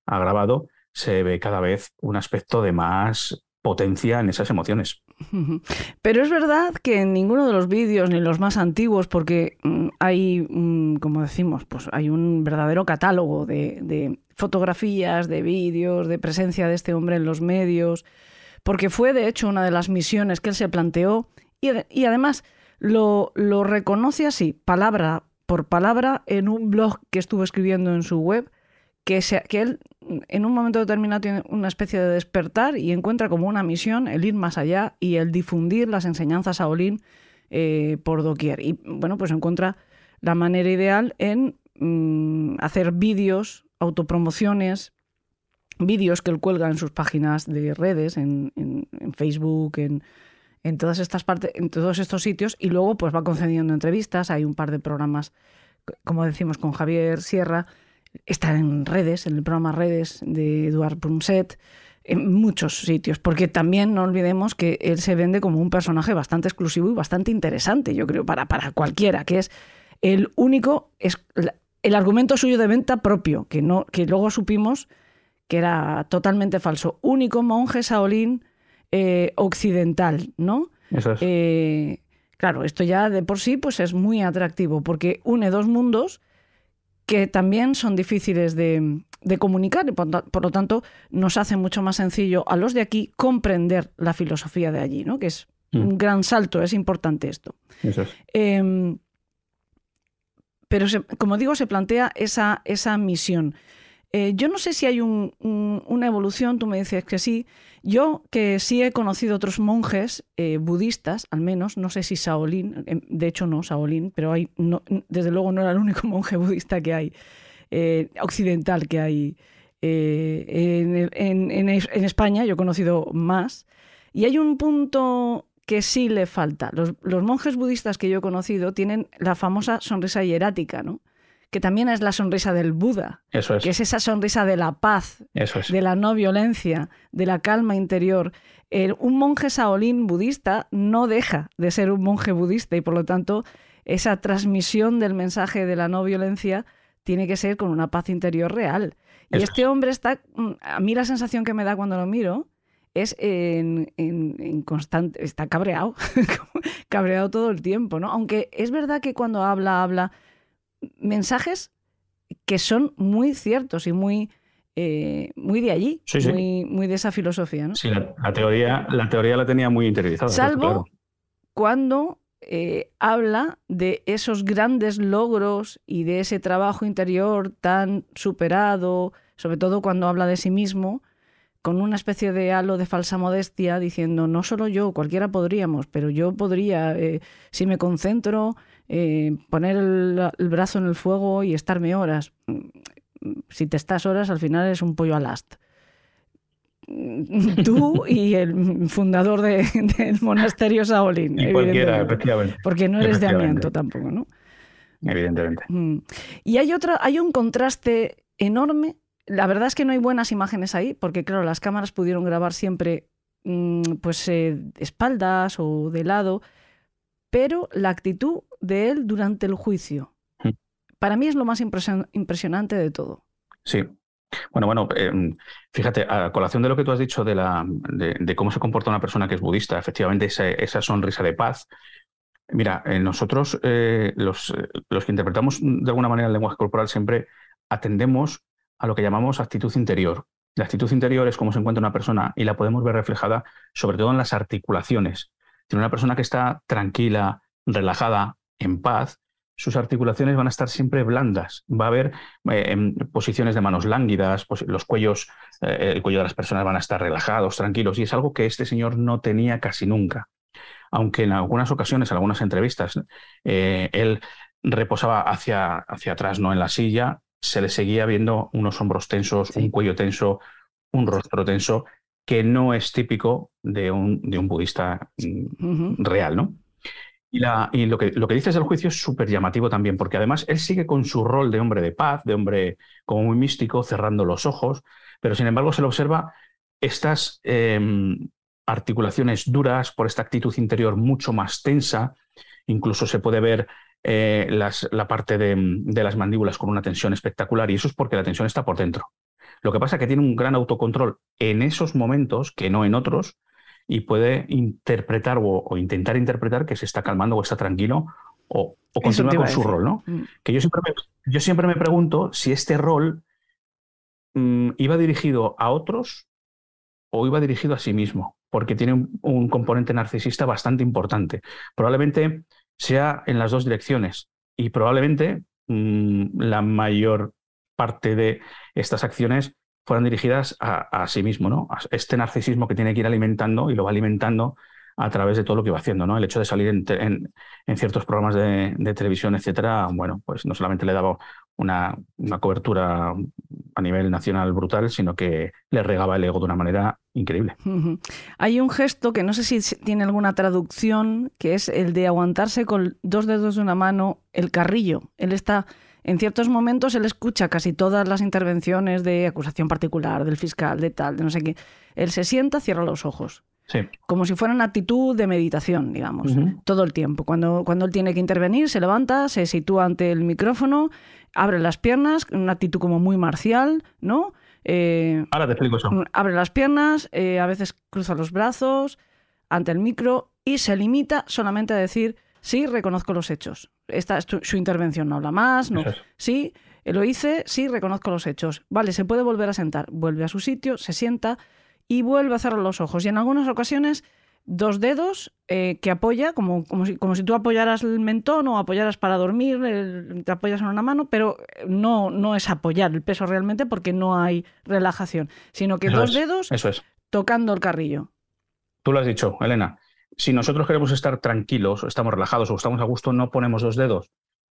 ha grabado, se ve cada vez un aspecto de más potencia en esas emociones. Pero es verdad que en ninguno de los vídeos, ni los más antiguos, porque mm, hay, mm, como decimos, pues hay un verdadero catálogo de, fotografías, de vídeos, de presencia de este hombre en los medios, porque fue de hecho una de las misiones que él se planteó y, y además lo, lo reconoce así, palabra por palabra, en un blog que estuvo escribiendo en su web, que, se, que, él en un momento determinado tiene una especie de despertar y encuentra como una misión el ir más allá y el difundir las enseñanzas a Olin eh, por doquier. Y bueno, pues encuentra la manera ideal en mmm, hacer vídeos, autopromociones, vídeos que él cuelga en sus páginas de redes, en, en, en Facebook, en, en todas estas partes, en todos estos sitios, y luego pues va concediendo entrevistas. Hay un par de programas, como decimos, con Javier Sierra está en redes, en el programa Redes de Eduard Punset, en muchos sitios, porque también no olvidemos que él se vende como un personaje bastante exclusivo y bastante interesante, yo creo, para, para cualquiera, que es el único, es el argumento suyo de venta propio, que, no, que luego supimos que era totalmente falso. Único monje Shaolin eh, occidental, ¿no? Eso es. Eh, claro, esto ya de por sí pues es muy atractivo, porque une dos mundos que también son difíciles de, de comunicar y por, por, lo tanto nos hace mucho más sencillo a los de aquí comprender la filosofía de allí, ¿no? que es mm. un gran salto, es importante esto. Eso es. Eh, pero se, como digo, se plantea esa, esa misión. Eh, yo no sé si hay un, un, una evolución, tú me dices que sí. Yo, que sí he conocido otros monjes eh, budistas, al menos, no sé si Shaolin, de hecho no, Shaolin, pero desde luego no era el único monje budista que hay, eh, occidental que hay en, en España, yo he conocido más. Y hay un punto que sí le falta. Los, los, monjes budistas que yo he conocido tienen la famosa sonrisa hierática, ¿no? Que también es la sonrisa del Buda, Eso es. que es esa sonrisa de la paz, Eso es. de la no violencia, de la calma interior. Eh, un monje saolín budista no deja de ser un monje budista y por lo tanto esa transmisión del mensaje de la no violencia tiene que ser con una paz interior real. Eso y este es. hombre está, mm, a mí la sensación que me da cuando lo miro es en, en, en constante, está cabreado, cabreado todo el tiempo, ¿no? Aunque es verdad que cuando habla, habla mensajes que son muy ciertos y muy, eh, muy de allí, sí, sí. Muy, muy, de esa filosofía. ¿no? Sí, la, la, teoría, la teoría la tenía muy interiorizada. Salvo claro. cuando eh, habla de esos grandes logros y de ese trabajo interior tan superado, sobre todo cuando habla de sí mismo, con una especie de halo de falsa modestia, diciendo, no solo yo, cualquiera podríamos, pero yo podría, eh, si me concentro, eh, poner el, el, brazo en el fuego y estarme horas. Si te estás horas, al final es un pollo al ast. Tú y el fundador de, del monasterio Shaolin. Y cualquiera, efectivamente. Porque no eres de Amianto tampoco, ¿no? Evidentemente. Mm. Y hay, otra, hay un contraste enorme. La verdad es que no hay buenas imágenes ahí, porque claro, las cámaras pudieron grabar siempre mmm, pues eh, espaldas o de lado, pero la actitud de él durante el juicio. Mm. Para mí es lo más impresion impresionante de todo. Sí. Bueno, bueno, eh, fíjate, a colación de lo que tú has dicho de, la, de, de cómo se comporta una persona que es budista, efectivamente esa, esa sonrisa de paz. Mira, eh, nosotros, eh, los, los que interpretamos de alguna manera el lenguaje corporal, siempre atendemos a lo que llamamos actitud interior. La actitud interior es cómo se encuentra una persona y la podemos ver reflejada sobre todo en las articulaciones. Tiene una persona que está tranquila, relajada, en paz, sus articulaciones van a estar siempre blandas. Va a haber eh, em, posiciones de manos lánguidas, los cuellos, eh, el cuello de las personas van a estar relajados, tranquilos, y es algo que este señor no tenía casi nunca. Aunque en algunas ocasiones, en algunas entrevistas, eh, él reposaba hacia, hacia atrás, no en la silla, se le seguía viendo unos hombros tensos, Sí. un cuello tenso, un rostro tenso, que no es típico de un, de un budista mm, real, ¿no? Y, la, y lo, que, lo que dices del juicio es súper llamativo también, porque además él sigue con su rol de hombre de paz, de hombre como muy místico, cerrando los ojos, pero sin embargo se le observa estas em, articulaciones duras por esta actitud interior mucho más tensa, incluso se puede ver eh, las- la parte de, de las mandíbulas con una tensión espectacular, y eso es porque la tensión está por dentro. Lo que pasa es que tiene un gran autocontrol en esos momentos que no en otros, y puede interpretar o, o intentar interpretar que se está calmando o está tranquilo o, o continúa con su rol, ¿no? Mm. Que yo siempre me, yo siempre me pregunto si este rol mm, iba dirigido a otros o iba dirigido a sí mismo, porque tiene un, un componente narcisista bastante importante. Probablemente sea en las dos direcciones y probablemente mm, la mayor parte de estas acciones fueran dirigidas a, sí mismo, ¿no? A este narcisismo que tiene que ir alimentando y lo va alimentando a través de todo lo que va haciendo, ¿no? El hecho de salir en, en- ciertos programas de, televisión, etcétera, bueno, pues no solamente le daba una, cobertura a nivel nacional brutal, sino que le regaba el ego de una manera increíble. Hay un gesto que no sé si tiene alguna traducción, que es el de aguantarse con dos dedos de una mano el carrillo. Él está, en ciertos momentos, él escucha casi todas las intervenciones de acusación particular, del fiscal, de tal, de no sé qué. Él se sienta, cierra los ojos. Sí, Como si fuera una actitud de meditación, digamos, todo el tiempo. Cuando, cuando él tiene que intervenir, se levanta, se sitúa ante el micrófono, abre las piernas, una actitud como muy marcial, ¿no? Eh, ahora te explico eso. Mm, abre las piernas, eh, a veces cruza los brazos ante el micro y se limita solamente a decir, sí, reconozco los hechos. Esta su intervención, no habla más, no. Es. Sí, eh, lo hice, sí, reconozco los hechos. Vale, se puede volver a sentar. Vuelve a su sitio, se sienta y vuelve a cerrar los ojos. Y en algunas ocasiones, dos dedos eh, que apoya, como, como, si, como si tú apoyaras el mentón o apoyaras para dormir, el- te apoyas en una mano, pero no, no es apoyar el peso realmente porque no hay relajación, sino que Eso dos es, dedos Eso es. tocando el carrillo. Tú lo has dicho, Elena. Si nosotros queremos estar tranquilos, estamos relajados o estamos a gusto, no ponemos dos dedos,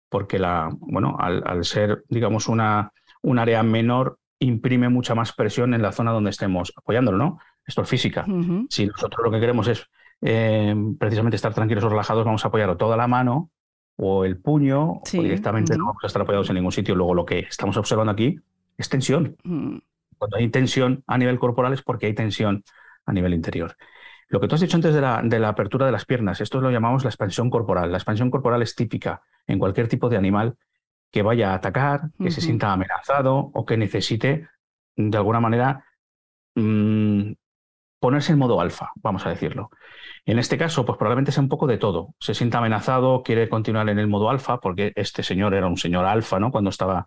porque la, bueno, al, al ser, digamos, una, un área menor, imprime mucha más presión en la zona donde estemos apoyándolo, ¿no? Esto es física. Si nosotros lo que queremos es eh, precisamente estar tranquilos o relajados, vamos a apoyar o toda la mano o el puño, Sí, o directamente no vamos a estar apoyados en ningún sitio. Luego lo que estamos observando aquí es tensión. Mm, Cuando hay tensión a nivel corporal es porque hay tensión a nivel interior. Lo que tú has dicho antes de la, de la apertura de las piernas, esto lo llamamos la expansión corporal. La expansión corporal es típica en cualquier tipo de animal que vaya a atacar, que se sienta amenazado o que necesite, de alguna manera, mm, ponerse en modo alfa, vamos a decirlo. En este caso, pues probablemente sea un poco de todo. Se sienta amenazado, quiere continuar en el modo alfa, porque este señor era un señor alfa, ¿no? Cuando estaba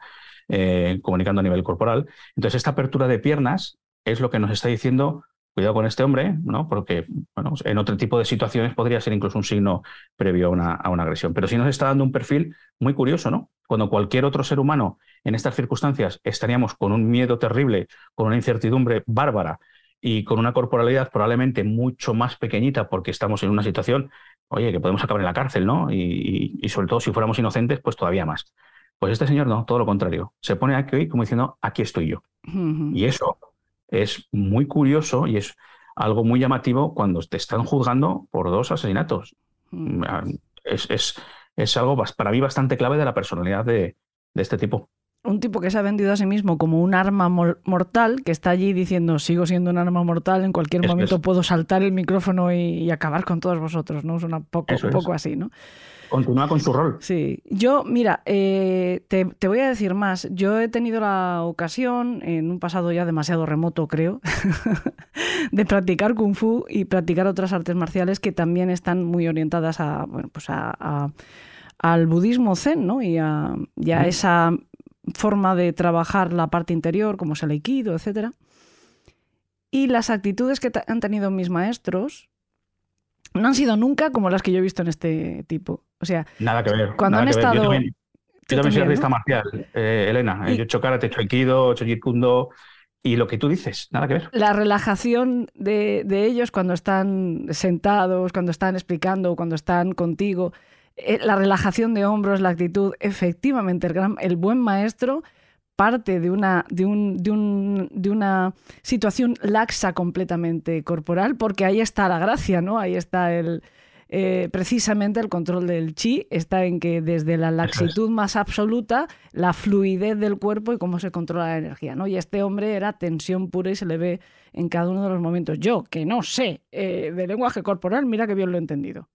eh, comunicando a nivel corporal. Entonces, esta apertura de piernas es lo que nos está diciendo, cuidado con este hombre, ¿no? Porque, bueno, en otro tipo de situaciones podría ser incluso un signo previo a una, a una agresión. Pero sí nos está dando un perfil muy curioso, ¿no? Cuando cualquier otro ser humano en estas circunstancias estaríamos con un miedo terrible, con una incertidumbre bárbara y con una corporalidad probablemente mucho más pequeñita porque estamos en una situación, oye, que podemos acabar en la cárcel, ¿no? Y, y- y sobre todo si fuéramos inocentes, pues todavía más. Pues este señor no, todo lo contrario. Se pone aquí como diciendo, aquí estoy yo. Y eso es muy curioso y es algo muy llamativo cuando te están juzgando por dos asesinatos. Mm. Ah, Es, es- es algo para mí bastante clave de la personalidad de, de este tipo. Un tipo que se ha vendido a sí mismo como un arma mor- mortal, que está allí diciendo, sigo siendo un arma mortal, en cualquier Eso momento es. puedo saltar el micrófono y, y acabar con todos vosotros, ¿no? Es una poco, Eso un es. poco así, ¿no? Continúa con su rol. Sí, yo, mira, eh, te, te voy a decir más. Yo he tenido la ocasión, en un pasado ya demasiado remoto, creo, de practicar kung fu y practicar otras artes marciales que también están muy orientadas a, bueno, pues a, a- al budismo zen, ¿no? Y a, y a esa forma de trabajar la parte interior, como es el aikido, etcétera. Y las actitudes que han tenido mis maestros no han sido nunca como las que yo he visto en este tipo. O sea, Nada que ver. Cuando han. Yo estado- también, yo también soy artista ¿no? marcial, eh, Elena. Y- Yo he hecho karate, he hecho aikido, he hecho jeet kundo. Y lo que tú dices, nada que ver. la relajación de, de ellos cuando están sentados, cuando están explicando, cuando están contigo, eh, la relajación de hombros, la actitud, efectivamente, el, gran, el buen maestro parte de una, de, un, de, un- de una situación laxa completamente corporal, porque ahí está la gracia, ¿no? Ahí está el... eh, precisamente el control del chi está en que desde la laxitud más absoluta, la fluidez del cuerpo y cómo se controla la energía, ¿no? Y este hombre era tensión pura y se le ve en cada uno de los momentos. Yo, que no sé eh, de lenguaje corporal, mira que bien lo he entendido.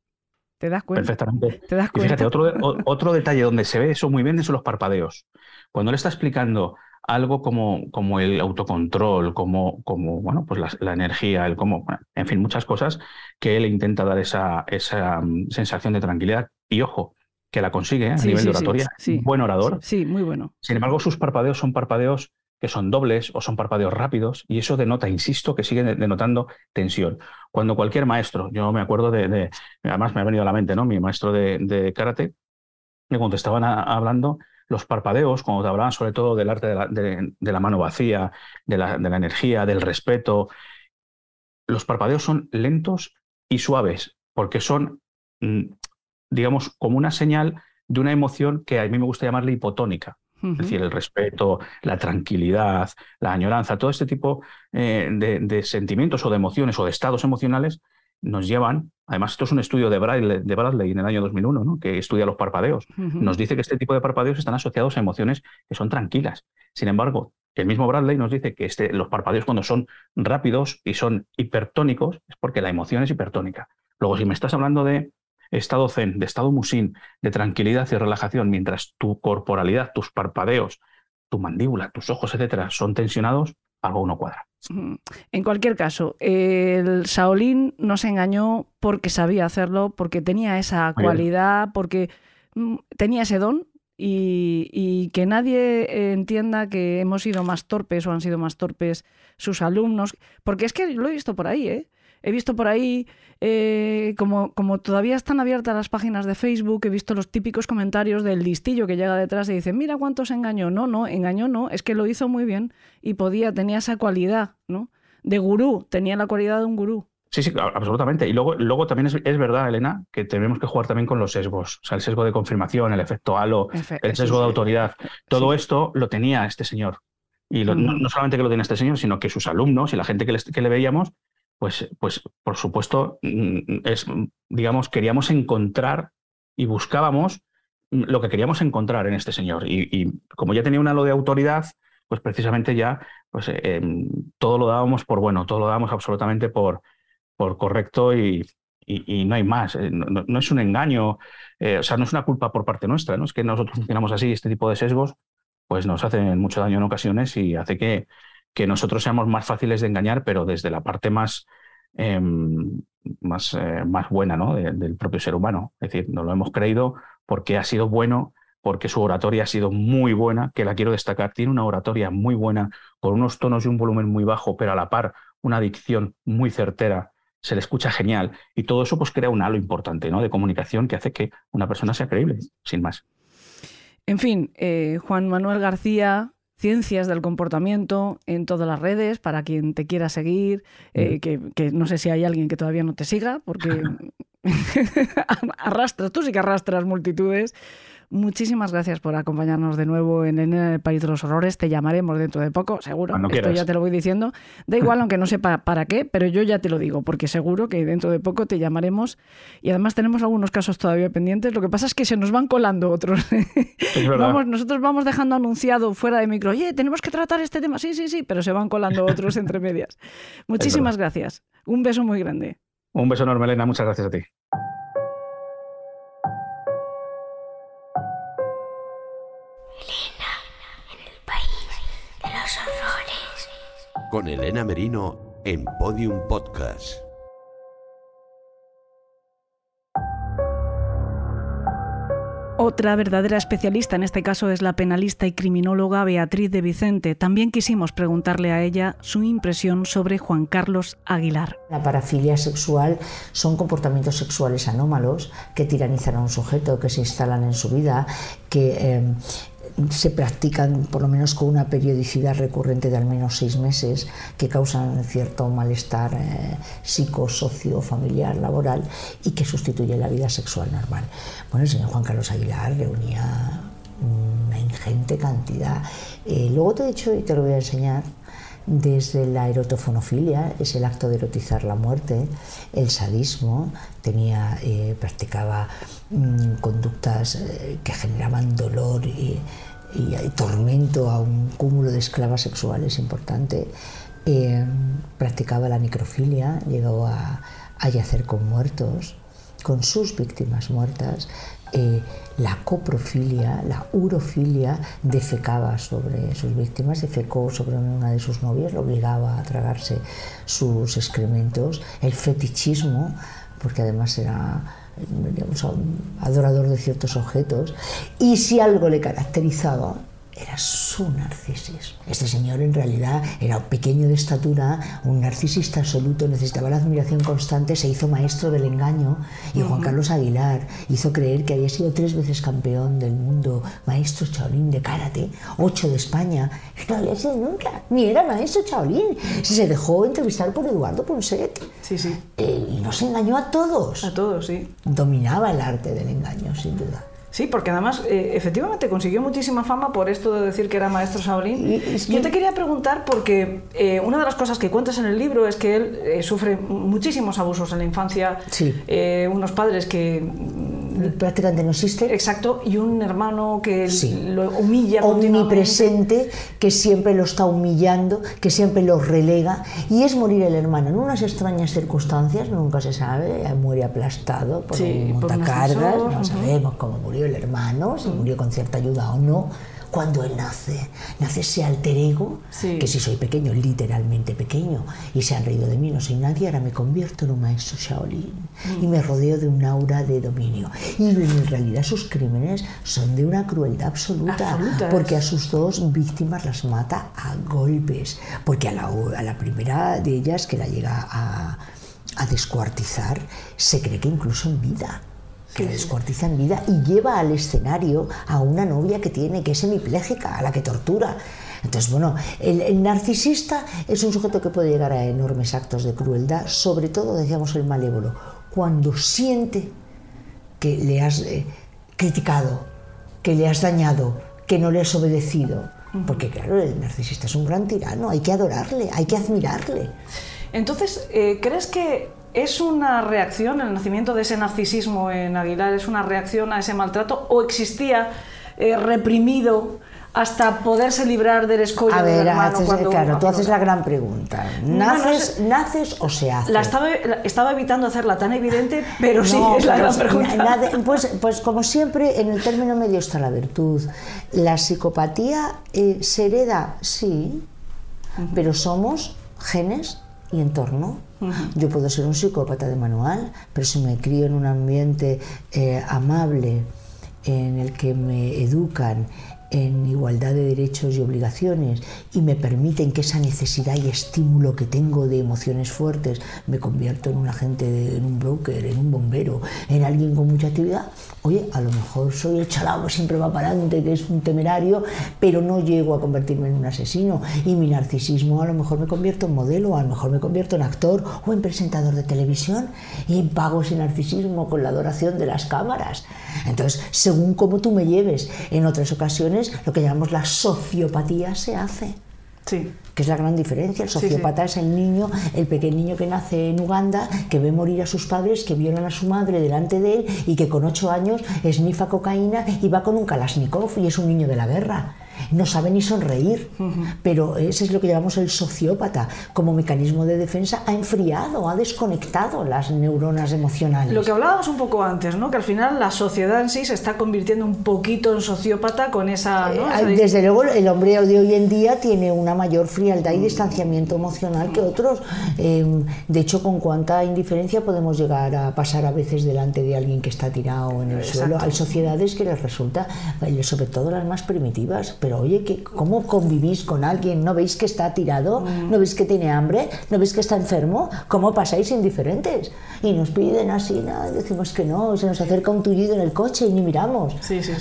¿Te das cuenta? Perfectamente. ¿Te das Y fíjate, cuenta? otro, otro detalle donde se ve eso muy bien son los parpadeos. Cuando él está explicando algo como, como el autocontrol, como, como bueno, pues la, la energía, el cómo, bueno, en fin, muchas cosas que él intenta dar esa, esa mm, sensación de tranquilidad. Y ojo, que la consigue ¿eh? a Sí, nivel sí, de oratoria. sí. Buen orador. Sí, muy bueno. Sin embargo, sus parpadeos son parpadeos que son dobles o son parpadeos rápidos y eso denota, insisto, que sigue de- denotando tensión. Cuando cualquier maestro, yo me acuerdo de, de- además me ha venido a la mente, ¿no? Mi maestro de, de karate, que cuando estaban a- hablando, los parpadeos, cuando te hablaban sobre todo del arte de la, de- de la mano vacía, de la, de la energía, del respeto, los parpadeos son lentos y suaves, porque son, mm, digamos, como una señal de una emoción que a mí me gusta llamarle hipotónica. Es decir, el respeto, la tranquilidad, la añoranza, todo este tipo eh, de sentimientos o de emociones o de estados emocionales nos llevan, además esto es un estudio de Bradley, de Bradley en el año 2001, ¿no? que estudia los parpadeos, nos dice que este tipo de parpadeos están asociados a emociones que son tranquilas. Sin embargo, el mismo Bradley nos dice que este, los parpadeos cuando son rápidos y son hipertónicos es porque la emoción es hipertónica. Luego, si me estás hablando de estado zen, de estado musín, de tranquilidad y relajación, mientras tu corporalidad, tus parpadeos, tu mandíbula, tus ojos, etcétera, son tensionados, algo no cuadra. En cualquier caso, el Shaolin no se engañó porque sabía hacerlo, porque tenía esa Muy bien. cualidad, porque mm, tenía ese don y, y que nadie eh, entienda que hemos sido más torpes o han sido más torpes sus alumnos, porque es que lo he visto por ahí, ¿eh? He visto por ahí, eh, como, como todavía están abiertas las páginas de Facebook, he visto los típicos comentarios del listillo que llega detrás y dice, mira cuántos engañó. No, no, engañó no, es que lo hizo muy bien y podía, tenía esa cualidad, ¿no? De gurú, tenía la cualidad de un gurú. Sí, sí, absolutamente. Y luego, luego también es, es verdad, Elena, que tenemos que jugar también con los sesgos. O sea, el sesgo de confirmación, el efecto halo, Efe- el sí, sesgo de autoridad. Todo Sí. esto lo tenía este señor. Y lo- no, no solamente que lo tenía este señor, sino que sus alumnos y la gente que, les- que le veíamos, pues, pues por supuesto, mm, es, digamos, queríamos encontrar y buscábamos lo que queríamos encontrar en este señor. Y, y como ya tenía un halo de autoridad, pues precisamente ya pues, eh, em, todo lo dábamos por bueno, todo lo dábamos absolutamente por, por correcto y, y- y no hay más. Eh, no es un engaño, eh, o sea, no es una culpa por parte nuestra, ¿no? Es que nosotros funcionamos así, este tipo de sesgos, pues nos hacen mucho daño en ocasiones y hace que, que nosotros seamos más fáciles de engañar, pero desde la parte más, em, más, eh, más buena, ¿no? de- del propio ser humano. Es decir, nos lo hemos creído porque ha sido bueno, porque su oratoria ha sido muy buena, que la quiero destacar. Tiene una oratoria muy buena, con unos tonos y un volumen muy bajo, pero a la par una dicción muy certera se le escucha genial y todo eso pues crea un halo importante ¿no? de comunicación que hace que una persona sea creíble, sin más. En fin, eh, Juan Manuel García, Ciencias del Comportamiento en todas las redes, para quien te quiera seguir, eh, que, que no sé si hay alguien que todavía no te siga, porque arrastras, tú sí que arrastras multitudes. Muchísimas gracias por acompañarnos de nuevo en En el País de los Horrores. Te llamaremos dentro de poco, seguro. Cuando Esto quieras. ya te lo voy diciendo. Da igual, aunque no sepa para qué, pero yo ya te lo digo, porque seguro que dentro de poco te llamaremos. Y además tenemos algunos casos todavía pendientes. Lo que pasa es que se nos van colando otros. Es verdad. Vamos, nosotros vamos dejando anunciado fuera de micro, oye, tenemos que tratar este tema. Sí, sí, sí, pero se van colando otros entre medias. Muchísimas gracias. Un beso muy grande. Un beso enorme, Elena. Muchas gracias a ti. En el país de los horrores. Con Elena Merino en Podium Podcast. Otra verdadera especialista en este caso es la penalista y criminóloga Beatriz de Vicente. También quisimos preguntarle a ella su impresión sobre Juan Carlos Aguilar. La parafilia sexual son comportamientos sexuales anómalos que tiranizan a un sujeto, que se instalan en su vida, que eh, se practican por lo menos con una periodicidad recurrente de al menos seis meses que causan cierto malestar eh, psicosocio, familiar, laboral y que sustituye la vida sexual normal. Bueno, el señor Juan Carlos Aguilar reunía una ingente cantidad. Eh, luego te he dicho y te lo voy a enseñar desde la erotofonofilia, es el acto de erotizar la muerte, el sadismo, tenía, eh, practicaba mm, conductas eh, que generaban dolor y, tormento a un cúmulo de esclavas sexuales importante, eh, practicaba la necrofilia, llegó a, a yacer con muertos, con sus víctimas muertas, eh, la coprofilia, la urofilia, defecaba sobre sus víctimas, defecó sobre una de sus novias, lo obligaba a tragarse sus excrementos, el fetichismo, porque además era adorador de ciertos objetos, y si algo le caracterizaba, era su narcisismo. Este señor en realidad era un pequeño de estatura, un narcisista absoluto, necesitaba la admiración constante, se hizo maestro del engaño y Juan Carlos Aguilar hizo creer que había sido tres veces campeón del mundo, maestro Shaolin de karate, ocho de España. No había sido nunca, ni era maestro Shaolin. Se dejó entrevistar por Eduardo Ponset sí, sí. Eh, y nos engañó a todos. A todos, sí. Dominaba el arte del engaño, sin duda. Sí, porque además eh, efectivamente consiguió muchísima fama por esto de decir que era maestro Shaolin. Es que... Yo te quería preguntar porque eh, una de las cosas que cuentas en el libro es que él eh, sufre muchísimos abusos en la infancia. Sí. unos padres que prácticamente no existe. Exacto, y un hermano que Sí. lo humilla omnipresente, que siempre lo está humillando, que siempre lo relega, y es morir el hermano en unas extrañas circunstancias, nunca se sabe, muere aplastado por Sí, un por montacargas, ascensor, no ujú. sabemos cómo murió el hermano, si murió con cierta ayuda o no. Cuando él nace, nace ese alter ego, Sí. que si soy pequeño, literalmente pequeño, y se han reído de mí, no soy nadie, ahora me convierto en un maestro Shaolin y me rodeo de un aura de dominio. Y en realidad sus crímenes son de una crueldad absoluta, porque a sus dos víctimas las mata a golpes, porque a la, a la primera de ellas que la llega a, a descuartizar, se cree que incluso en vida que la descuartiza en vida y lleva al escenario a una novia que tiene, que es hemipléjica, a la que tortura. Entonces, bueno, el, el narcisista es un sujeto que puede llegar a enormes actos de crueldad, sobre todo, decíamos, el malévolo, cuando siente que le has eh, criticado, que le has dañado, que no le has obedecido. Porque claro, el narcisista es un gran tirano, hay que adorarle, hay que admirarle. Entonces, eh, ¿crees que es una reacción, el nacimiento de ese narcisismo en Aguilar, es una reacción a ese maltrato o existía eh, reprimido hasta poderse librar del escollo A ver, hermano haces- cuando- claro, tú haces la gran pregunta. No, no ¿Naces, sé. ¿naces o se hace? La estaba, la- estaba evitando hacerla tan evidente, pero sí, es la gran pregunta. pues, pues como siempre, en el término medio está la virtud. La psicopatía eh, se hereda, sí, pero somos genes y entorno. Yo puedo ser un psicópata de manual, pero si me crío en un ambiente eh, amable, en el que me educan en igualdad de derechos y obligaciones y me permiten que esa necesidad y estímulo que tengo de emociones fuertes me convierto en un agente, de- en un broker, en un bombero, en alguien con mucha actividad, oye, a lo mejor soy el chalao que siempre va para adelante, que es un temerario, pero no llego a convertirme en un asesino y mi narcisismo a lo mejor me convierto en modelo, a lo mejor me convierto en actor o en presentador de televisión y pago ese narcisismo con la adoración de las cámaras. Entonces, según cómo tú me lleves, en otras ocasiones lo que llamamos la sociopatía se hace Sí. que es la gran diferencia. El Sí, sí. sociópata es el niño, el pequeño niño que nace en Uganda, que ve morir a sus padres, que violan a su madre delante de él y que con ocho años esnifa cocaína y va con un Kalashnikov y es un niño de la guerra. No sabe ni sonreír. Pero eso es lo que llamamos el sociópata. Como mecanismo de defensa ha enfriado, ha desconectado las neuronas emocionales. Lo que hablábamos un poco antes, ¿no? que al final la sociedad en sí se está convirtiendo un poquito en sociópata con esa... ¿no? Eh, desde luego el hombre de hoy en día tiene una mayor frialdad y distanciamiento emocional que otros. Em, de hecho, con cuánta indiferencia podemos llegar a pasar a veces delante de alguien que está tirado en el suelo. Hay sociedades que les resulta, eh, sobre todo las más primitivas, pero oye, ¿cómo convivís con alguien? ¿No veis que está tirado? Mm. ¿No veis que tiene hambre? ¿No veis que está enfermo? ¿Cómo pasáis indiferentes? Y nos piden así, nada, decimos que no, se nos acerca un tullido en el coche y ni miramos.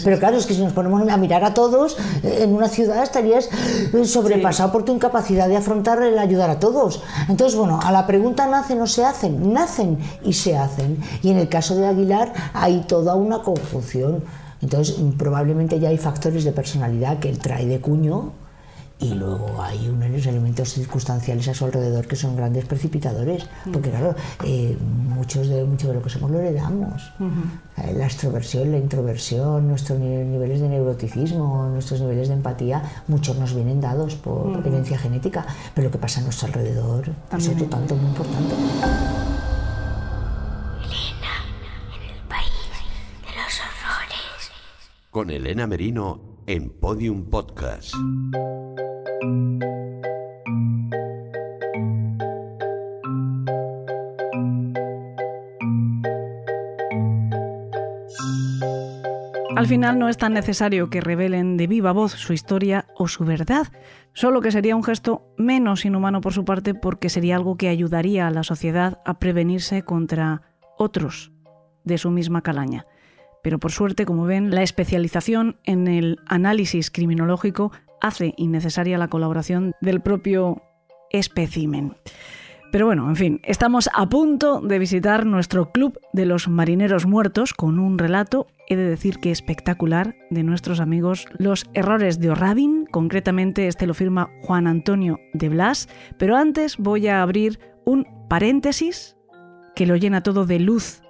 pero claro, es que si nos ponemos a mirar a todos, eh, en una ciudad estarías eh, sobrepasado por tu incapacidad de afrontar el ayudar a todos. Entonces, bueno, a la pregunta nacen o se hacen, nacen y se hacen. Y en el caso de Aguilar hay toda una confusión. Entonces, probablemente ya hay factores de personalidad que él trae de cuño y luego hay unos elementos circunstanciales a su alrededor que son grandes precipitadores, porque claro, eh, muchos de, mucho de lo que somos lo heredamos. Eh, la extroversión, la introversión, nuestros niveles de neuroticismo, nuestros niveles de empatía, muchos nos vienen dados por herencia genética, pero lo que pasa a nuestro alrededor es otro tanto muy importante. Con Elena Merino en Podium Podcast. Al final no es tan necesario que revelen de viva voz su historia o su verdad, solo que sería un gesto menos inhumano por su parte porque sería algo que ayudaría a la sociedad a prevenirse contra otros de su misma calaña. Pero por suerte, como ven, la especialización en el análisis criminológico hace innecesaria la colaboración del propio espécimen. Pero bueno, en fin, estamos a punto de visitar nuestro Club de los Marineros Muertos con un relato, he de decir que espectacular, de nuestros amigos Los Errores de O'Rabin. Concretamente, este lo firma Juan Antonio de Blas. Pero antes voy a abrir un paréntesis que lo llena todo de luz,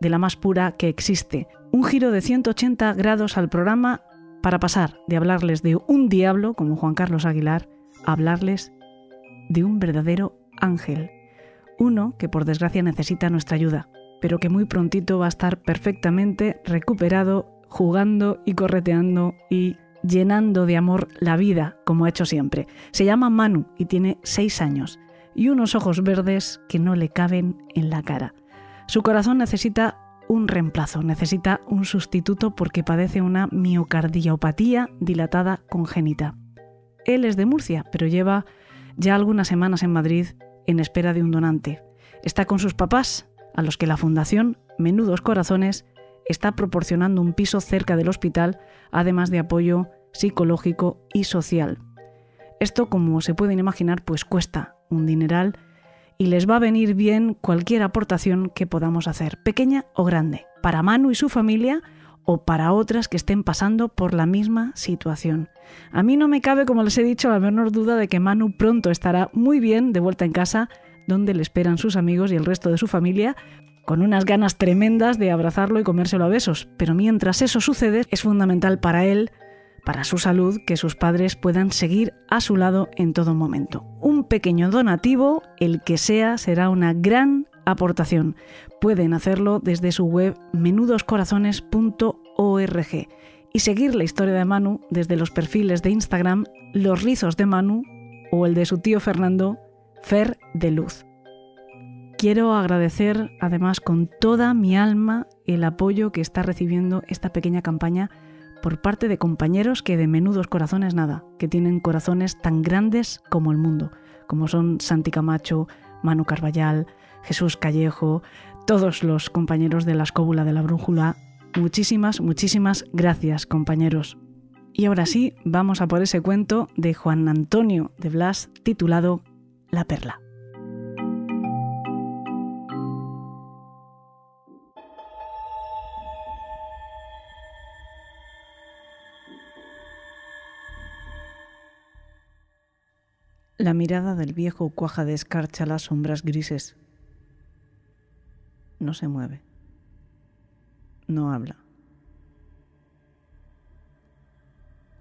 de la más pura que existe un giro de 180 grados al programa para pasar de hablarles de un diablo, como Juan Carlos Aguilar, a hablarles de un verdadero ángel. Uno que por desgracia necesita nuestra ayuda, pero que muy prontito va a estar perfectamente recuperado, jugando y correteando y llenando de amor la vida, como ha hecho siempre. Se llama Manu y tiene seis años y unos ojos verdes que no le caben en la cara. Su corazón necesita un reemplazo, necesita un sustituto porque padece una miocardiopatía dilatada congénita. Él es de Murcia, pero lleva ya algunas semanas en Madrid en espera de un donante. Está con sus papás, a los que la Fundación Menudos Corazones está proporcionando un piso cerca del hospital, además de apoyo psicológico y social. Esto, como se pueden imaginar, pues cuesta un dineral y les va a venir bien cualquier aportación que podamos hacer, pequeña o grande, para Manu y su familia o para otras que estén pasando por la misma situación. A mí no me cabe, como les he dicho, la menor duda de que Manu pronto estará muy bien de vuelta en casa, donde le esperan sus amigos y el resto de su familia, con unas ganas tremendas de abrazarlo y comérselo a besos. Pero mientras eso sucede, es fundamental para él para su salud que sus padres puedan seguir a su lado en todo momento. Un pequeño donativo, el que sea, será una gran aportación. Pueden hacerlo desde su web menudoscorazones.org y seguir la historia de Manu desde los perfiles de Instagram Los Rizos de Manu o el de su tío Fernando Fer de Luz. Quiero agradecer además con toda mi alma el apoyo que está recibiendo esta pequeña campaña por parte de compañeros que de menudos corazones nada, que tienen corazones tan grandes como el mundo, como son Santi Camacho, Manu Carballal, Jesús Callejo, todos los compañeros de la escóbula de la brújula. Muchísimas, muchísimas gracias, compañeros. Y ahora sí, vamos a por ese cuento de Juan Antonio de Blas titulado La Perla. La mirada del viejo cuaja de escarcha las sombras grises. No se mueve. No habla.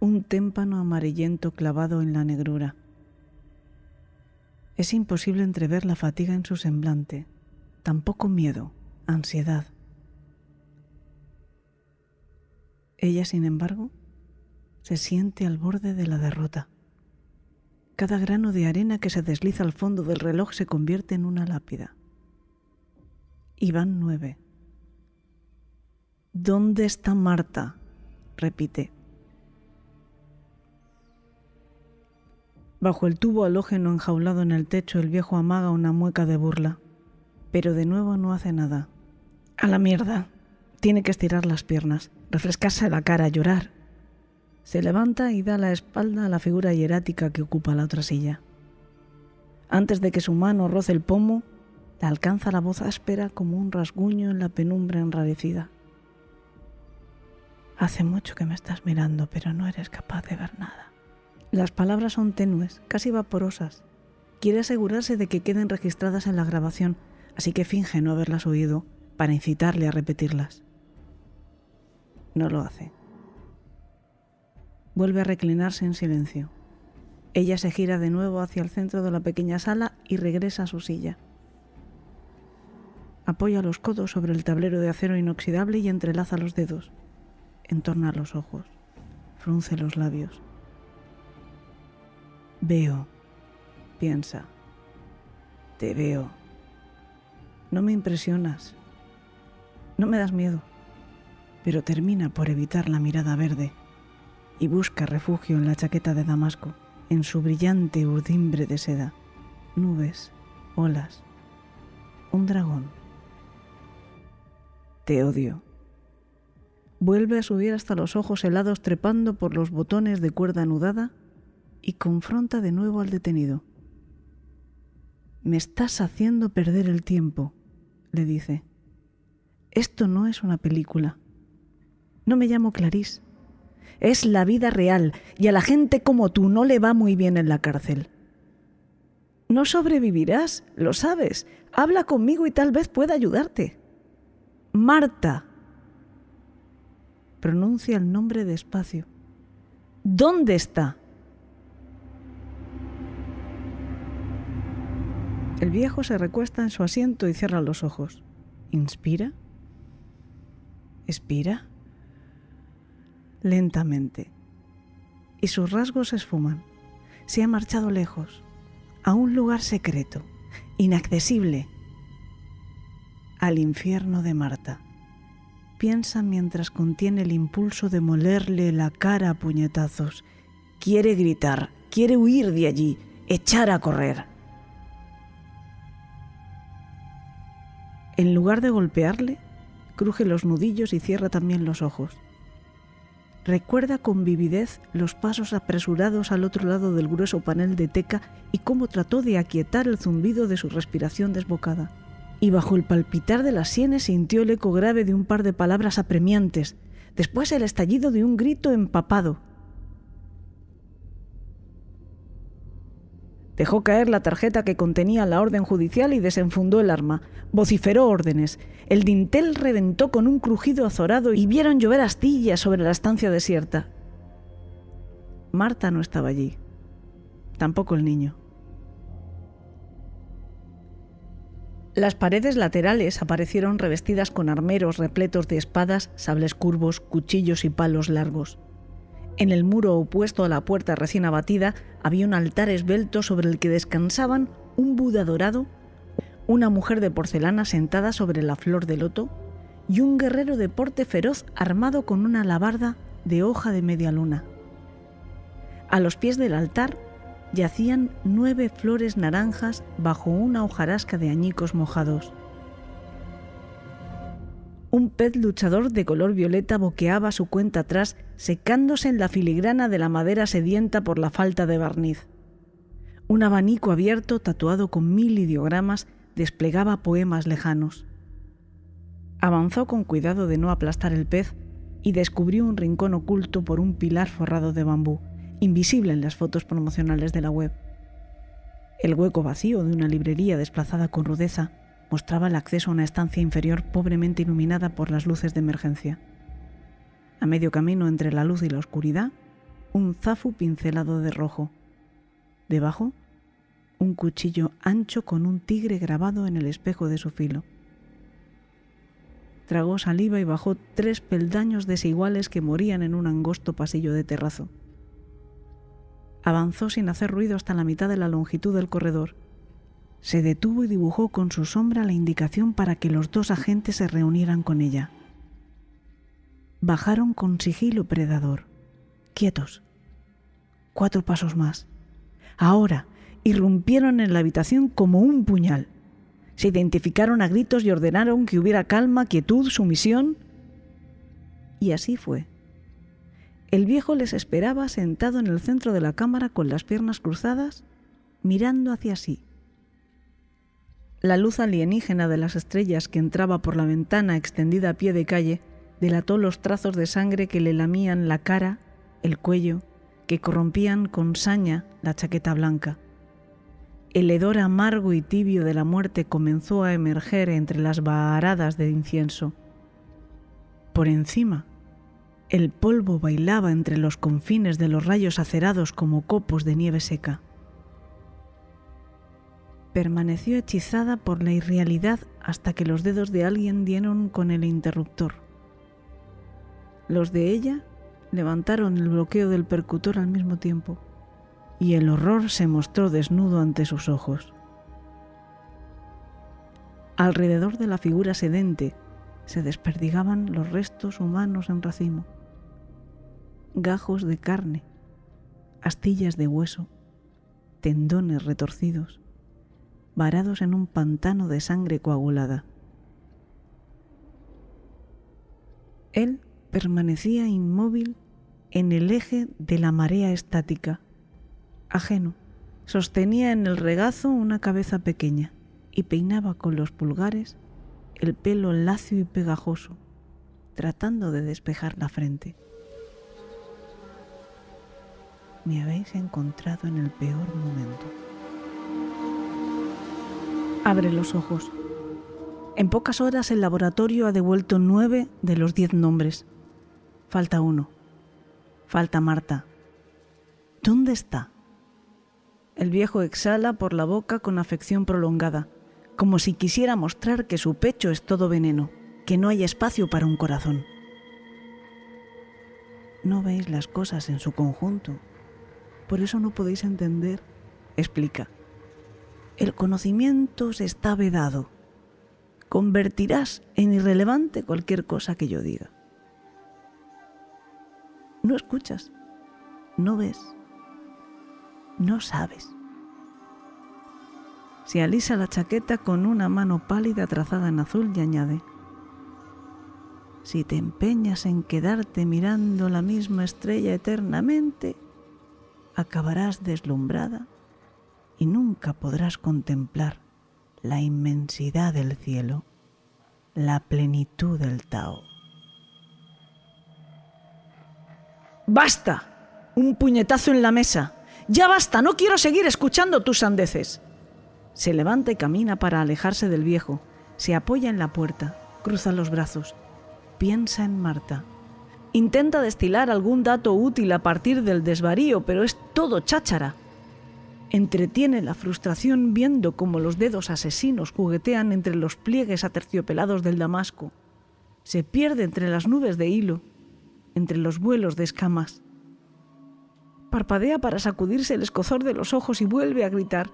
un témpano amarillento clavado en la negrura. Es imposible entrever la fatiga en su semblante, tampoco miedo, ansiedad. Ella, sin embargo, se siente al borde de la derrota. Cada grano de arena que se desliza al fondo del reloj se convierte en una lápida. Van nueve. ¿Dónde está Marta? repite. Bajo el tubo halógeno enjaulado en el techo, el viejo amaga una mueca de burla, pero de nuevo no hace nada. A la mierda. Tiene que estirar las piernas, refrescarse la cara, llorar. Se levanta y da la espalda a la figura hierática que ocupa la otra silla. Antes de que su mano roce el pomo, le alcanza la voz áspera como un rasguño en la penumbra enrarecida. Hace mucho que me estás mirando, pero no eres capaz de ver nada. Las palabras son tenues, casi vaporosas. Quiere asegurarse de que queden registradas en la grabación, así que finge no haberlas oído para incitarle a repetirlas. No lo hace. Vuelve a reclinarse en silencio. Ella se gira de nuevo hacia el centro de la pequeña sala y regresa a su silla. Apoya los codos sobre el tablero de acero inoxidable y entrelaza los dedos. Entorna los ojos. Frunce los labios. Veo, piensa. Te veo. No me impresionas. No me das miedo. Pero termina por evitar la mirada verde y busca refugio en la chaqueta de Damasco, en su brillante urdimbre de seda. Nubes, olas, un dragón. Te odio. Vuelve a subir hasta los ojos helados trepando por los botones de cuerda anudada y confronta de nuevo al detenido. Me estás haciendo perder el tiempo, le dice. Esto no es una película. No me llamo Clarice. Es la vida real y a la gente como tú no le va muy bien en la cárcel. No sobrevivirás, lo sabes. Habla conmigo y tal vez pueda ayudarte. Marta. Pronuncia el nombre despacio. ¿Dónde está? El viejo se recuesta en su asiento y cierra los ojos. Inspira. Expira. Lentamente. Y sus rasgos se esfuman. Se ha marchado lejos, a un lugar secreto, inaccesible, al infierno de Marta. Piensa mientras contiene el impulso de molerle la cara a puñetazos. Quiere gritar, quiere huir de allí, echar a correr. En lugar de golpearle, cruje los nudillos y cierra también los ojos. Recuerda con vividez los pasos apresurados al otro lado del grueso panel de teca y cómo trató de aquietar el zumbido de su respiración desbocada. Y bajo el palpitar de las sienes sintió el eco grave de un par de palabras apremiantes, después el estallido de un grito empapado. Dejó caer la tarjeta que contenía la orden judicial y desenfundó el arma. Vociferó órdenes. El dintel reventó con un crujido azorado y vieron llover astillas sobre la estancia desierta. Marta no estaba allí. Tampoco el niño. Las paredes laterales aparecieron revestidas con armeros repletos de espadas, sables curvos, cuchillos y palos largos. En el muro opuesto a la puerta recién abatida había un altar esbelto sobre el que descansaban un Buda dorado, una mujer de porcelana sentada sobre la flor de loto y un guerrero de porte feroz armado con una alabarda de hoja de media luna. A los pies del altar yacían nueve flores naranjas bajo una hojarasca de añicos mojados. Un pez luchador de color violeta boqueaba su cuenta atrás, secándose en la filigrana de la madera sedienta por la falta de barniz. Un abanico abierto, tatuado con mil ideogramas, desplegaba poemas lejanos. Avanzó con cuidado de no aplastar el pez y descubrió un rincón oculto por un pilar forrado de bambú, invisible en las fotos promocionales de la web. El hueco vacío de una librería desplazada con rudeza mostraba el acceso a una estancia inferior pobremente iluminada por las luces de emergencia. A medio camino entre la luz y la oscuridad, un zafu pincelado de rojo. Debajo, un cuchillo ancho con un tigre grabado en el espejo de su filo. Tragó saliva y bajó tres peldaños desiguales que morían en un angosto pasillo de terrazo. Avanzó sin hacer ruido hasta la mitad de la longitud del corredor. Se detuvo y dibujó con su sombra la indicación para que los dos agentes se reunieran con ella. Bajaron con sigilo predador, quietos. Cuatro pasos más. Ahora, irrumpieron en la habitación como un puñal. Se identificaron a gritos y ordenaron que hubiera calma, quietud, sumisión. Y así fue. El viejo les esperaba sentado en el centro de la cámara con las piernas cruzadas, mirando hacia sí. La luz alienígena de las estrellas que entraba por la ventana extendida a pie de calle delató los trazos de sangre que le lamían la cara, el cuello, que corrompían con saña la chaqueta blanca. El hedor amargo y tibio de la muerte comenzó a emerger entre las baharadas de incienso. Por encima, el polvo bailaba entre los confines de los rayos acerados como copos de nieve seca. Permaneció hechizada por la irrealidad hasta que los dedos de alguien dieron con el interruptor. Los de ella levantaron el bloqueo del percutor al mismo tiempo, y el horror se mostró desnudo ante sus ojos. Alrededor de la figura sedente se desperdigaban los restos humanos en racimo, gajos de carne, astillas de hueso, tendones retorcidos, varados en un pantano de sangre coagulada. Él permanecía inmóvil en el eje de la marea estática, ajeno. Sostenía en el regazo una cabeza pequeña y peinaba con los pulgares el pelo lacio y pegajoso, tratando de despejar la frente. Me habéis encontrado en el peor momento. Abre los ojos. En pocas horas el laboratorio ha devuelto nueve de los diez nombres. Falta uno. Falta Marta. ¿Dónde está? El viejo exhala por la boca con afección prolongada, como si quisiera mostrar que su pecho es todo veneno, que no hay espacio para un corazón. No veis las cosas en su conjunto, por eso no podéis entender, explica. El conocimiento se está vedado. Convertirás en irrelevante cualquier cosa que yo diga. No escuchas, no ves, no sabes. Se alisa la chaqueta con una mano pálida trazada en azul y añade, si te empeñas en quedarte mirando la misma estrella eternamente, acabarás deslumbrada y nunca podrás contemplar la inmensidad del cielo, la plenitud del Tao. ¡Basta! Un puñetazo en la mesa. Ya basta, no quiero seguir escuchando tus sandeces. Se levanta y camina para alejarse del viejo. Se apoya en la puerta, cruza los brazos. Piensa en Marta. Intenta destilar algún dato útil a partir del desvarío, pero es todo cháchara. Entretiene la frustración viendo cómo los dedos asesinos juguetean entre los pliegues aterciopelados del damasco. Se pierde entre las nubes de hilo entre los vuelos de escamas. Parpadea para sacudirse el escozor de los ojos y vuelve a gritar.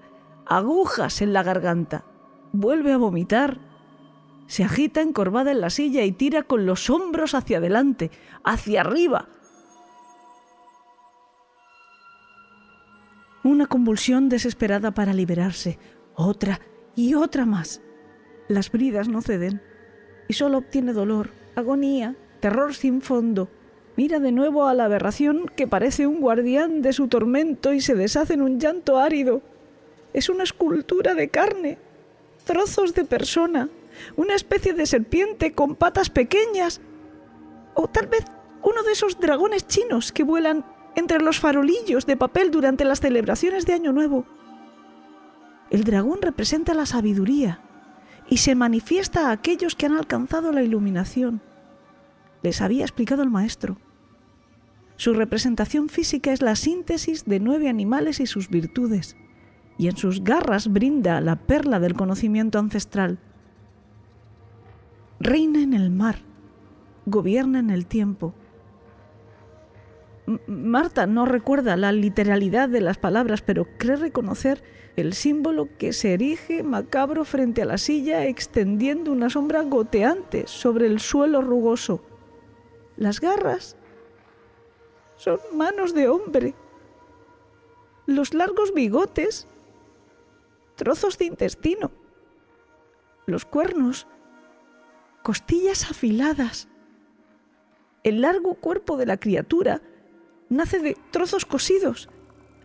Agujas en la garganta. Vuelve a vomitar. Se agita encorvada en la silla y tira con los hombros hacia adelante, hacia arriba. Una convulsión desesperada para liberarse. Otra y otra más. Las bridas no ceden y solo obtiene dolor, agonía, terror sin fondo. Mira de nuevo a la aberración que parece un guardián de su tormento y se deshace en un llanto árido. Es una escultura de carne, trozos de persona, una especie de serpiente con patas pequeñas, o tal vez uno de esos dragones chinos que vuelan entre los farolillos de papel durante las celebraciones de Año Nuevo. El dragón representa la sabiduría y se manifiesta a aquellos que han alcanzado la iluminación les había explicado el maestro. Su representación física es la síntesis de nueve animales y sus virtudes, y en sus garras brinda la perla del conocimiento ancestral. Reina en el mar, gobierna en el tiempo. Marta no recuerda la literalidad de las palabras, pero cree reconocer el símbolo que se erige macabro frente a la silla, extendiendo una sombra goteante sobre el suelo rugoso. Las garras son manos de hombre. Los largos bigotes, trozos de intestino. Los cuernos, costillas afiladas. El largo cuerpo de la criatura nace de trozos cosidos,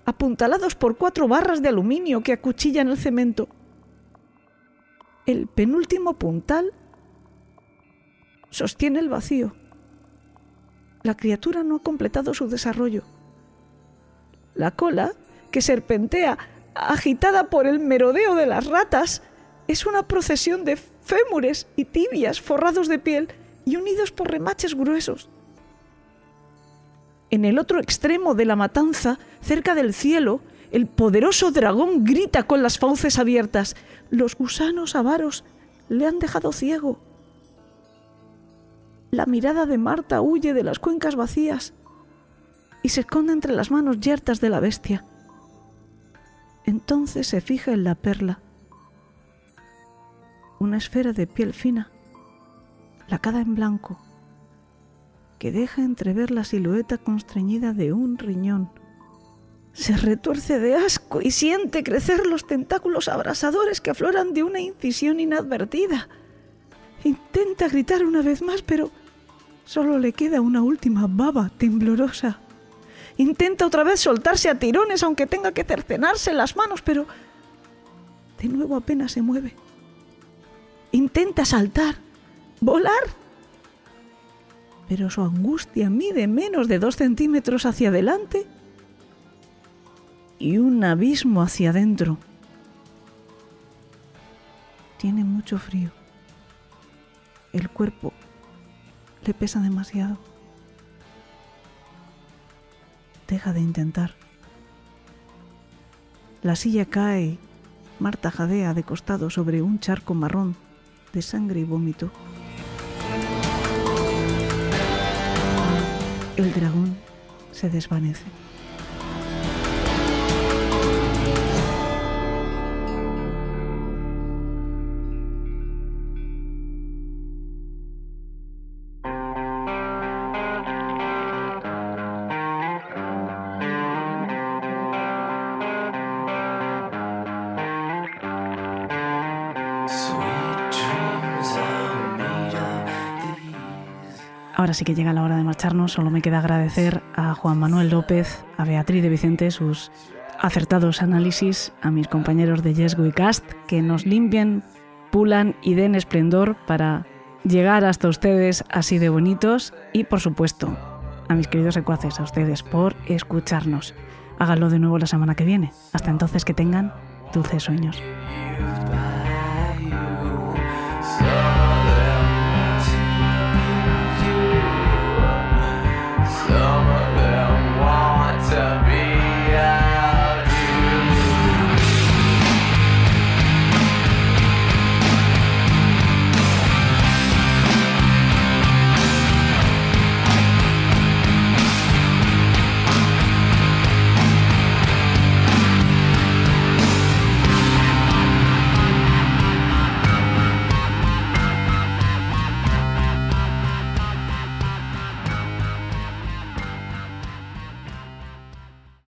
apuntalados por cuatro barras de aluminio que acuchillan el cemento. El penúltimo puntal sostiene el vacío. La criatura no ha completado su desarrollo. La cola, que serpentea agitada por el merodeo de las ratas, es una procesión de fémures y tibias forrados de piel y unidos por remaches gruesos. En el otro extremo de la matanza, cerca del cielo, el poderoso dragón grita con las fauces abiertas. Los gusanos avaros le han dejado ciego. La mirada de Marta huye de las cuencas vacías y se esconde entre las manos yertas de la bestia. Entonces se fija en la perla, una esfera de piel fina, lacada en blanco, que deja entrever la silueta constreñida de un riñón. Se retuerce de asco y siente crecer los tentáculos abrasadores que afloran de una incisión inadvertida. Intenta gritar una vez más, pero solo le queda una última baba temblorosa. Intenta otra vez soltarse a tirones, aunque tenga que cercenarse las manos, pero de nuevo apenas se mueve. Intenta saltar, volar, pero su angustia mide menos de dos centímetros hacia adelante y un abismo hacia adentro. Tiene mucho frío. El cuerpo le pesa demasiado. Deja de intentar. La silla cae. Marta jadea de costado sobre un charco marrón de sangre y vómito. El dragón se desvanece. Ahora sí que llega la hora de marcharnos. Solo me queda agradecer a Juan Manuel López, a Beatriz de Vicente sus acertados análisis, a mis compañeros de Yes We Cast que nos limpien, pulan y den esplendor para llegar hasta ustedes así de bonitos y por supuesto a mis queridos secuaces, a ustedes por escucharnos. Háganlo de nuevo la semana que viene. Hasta entonces que tengan dulces sueños.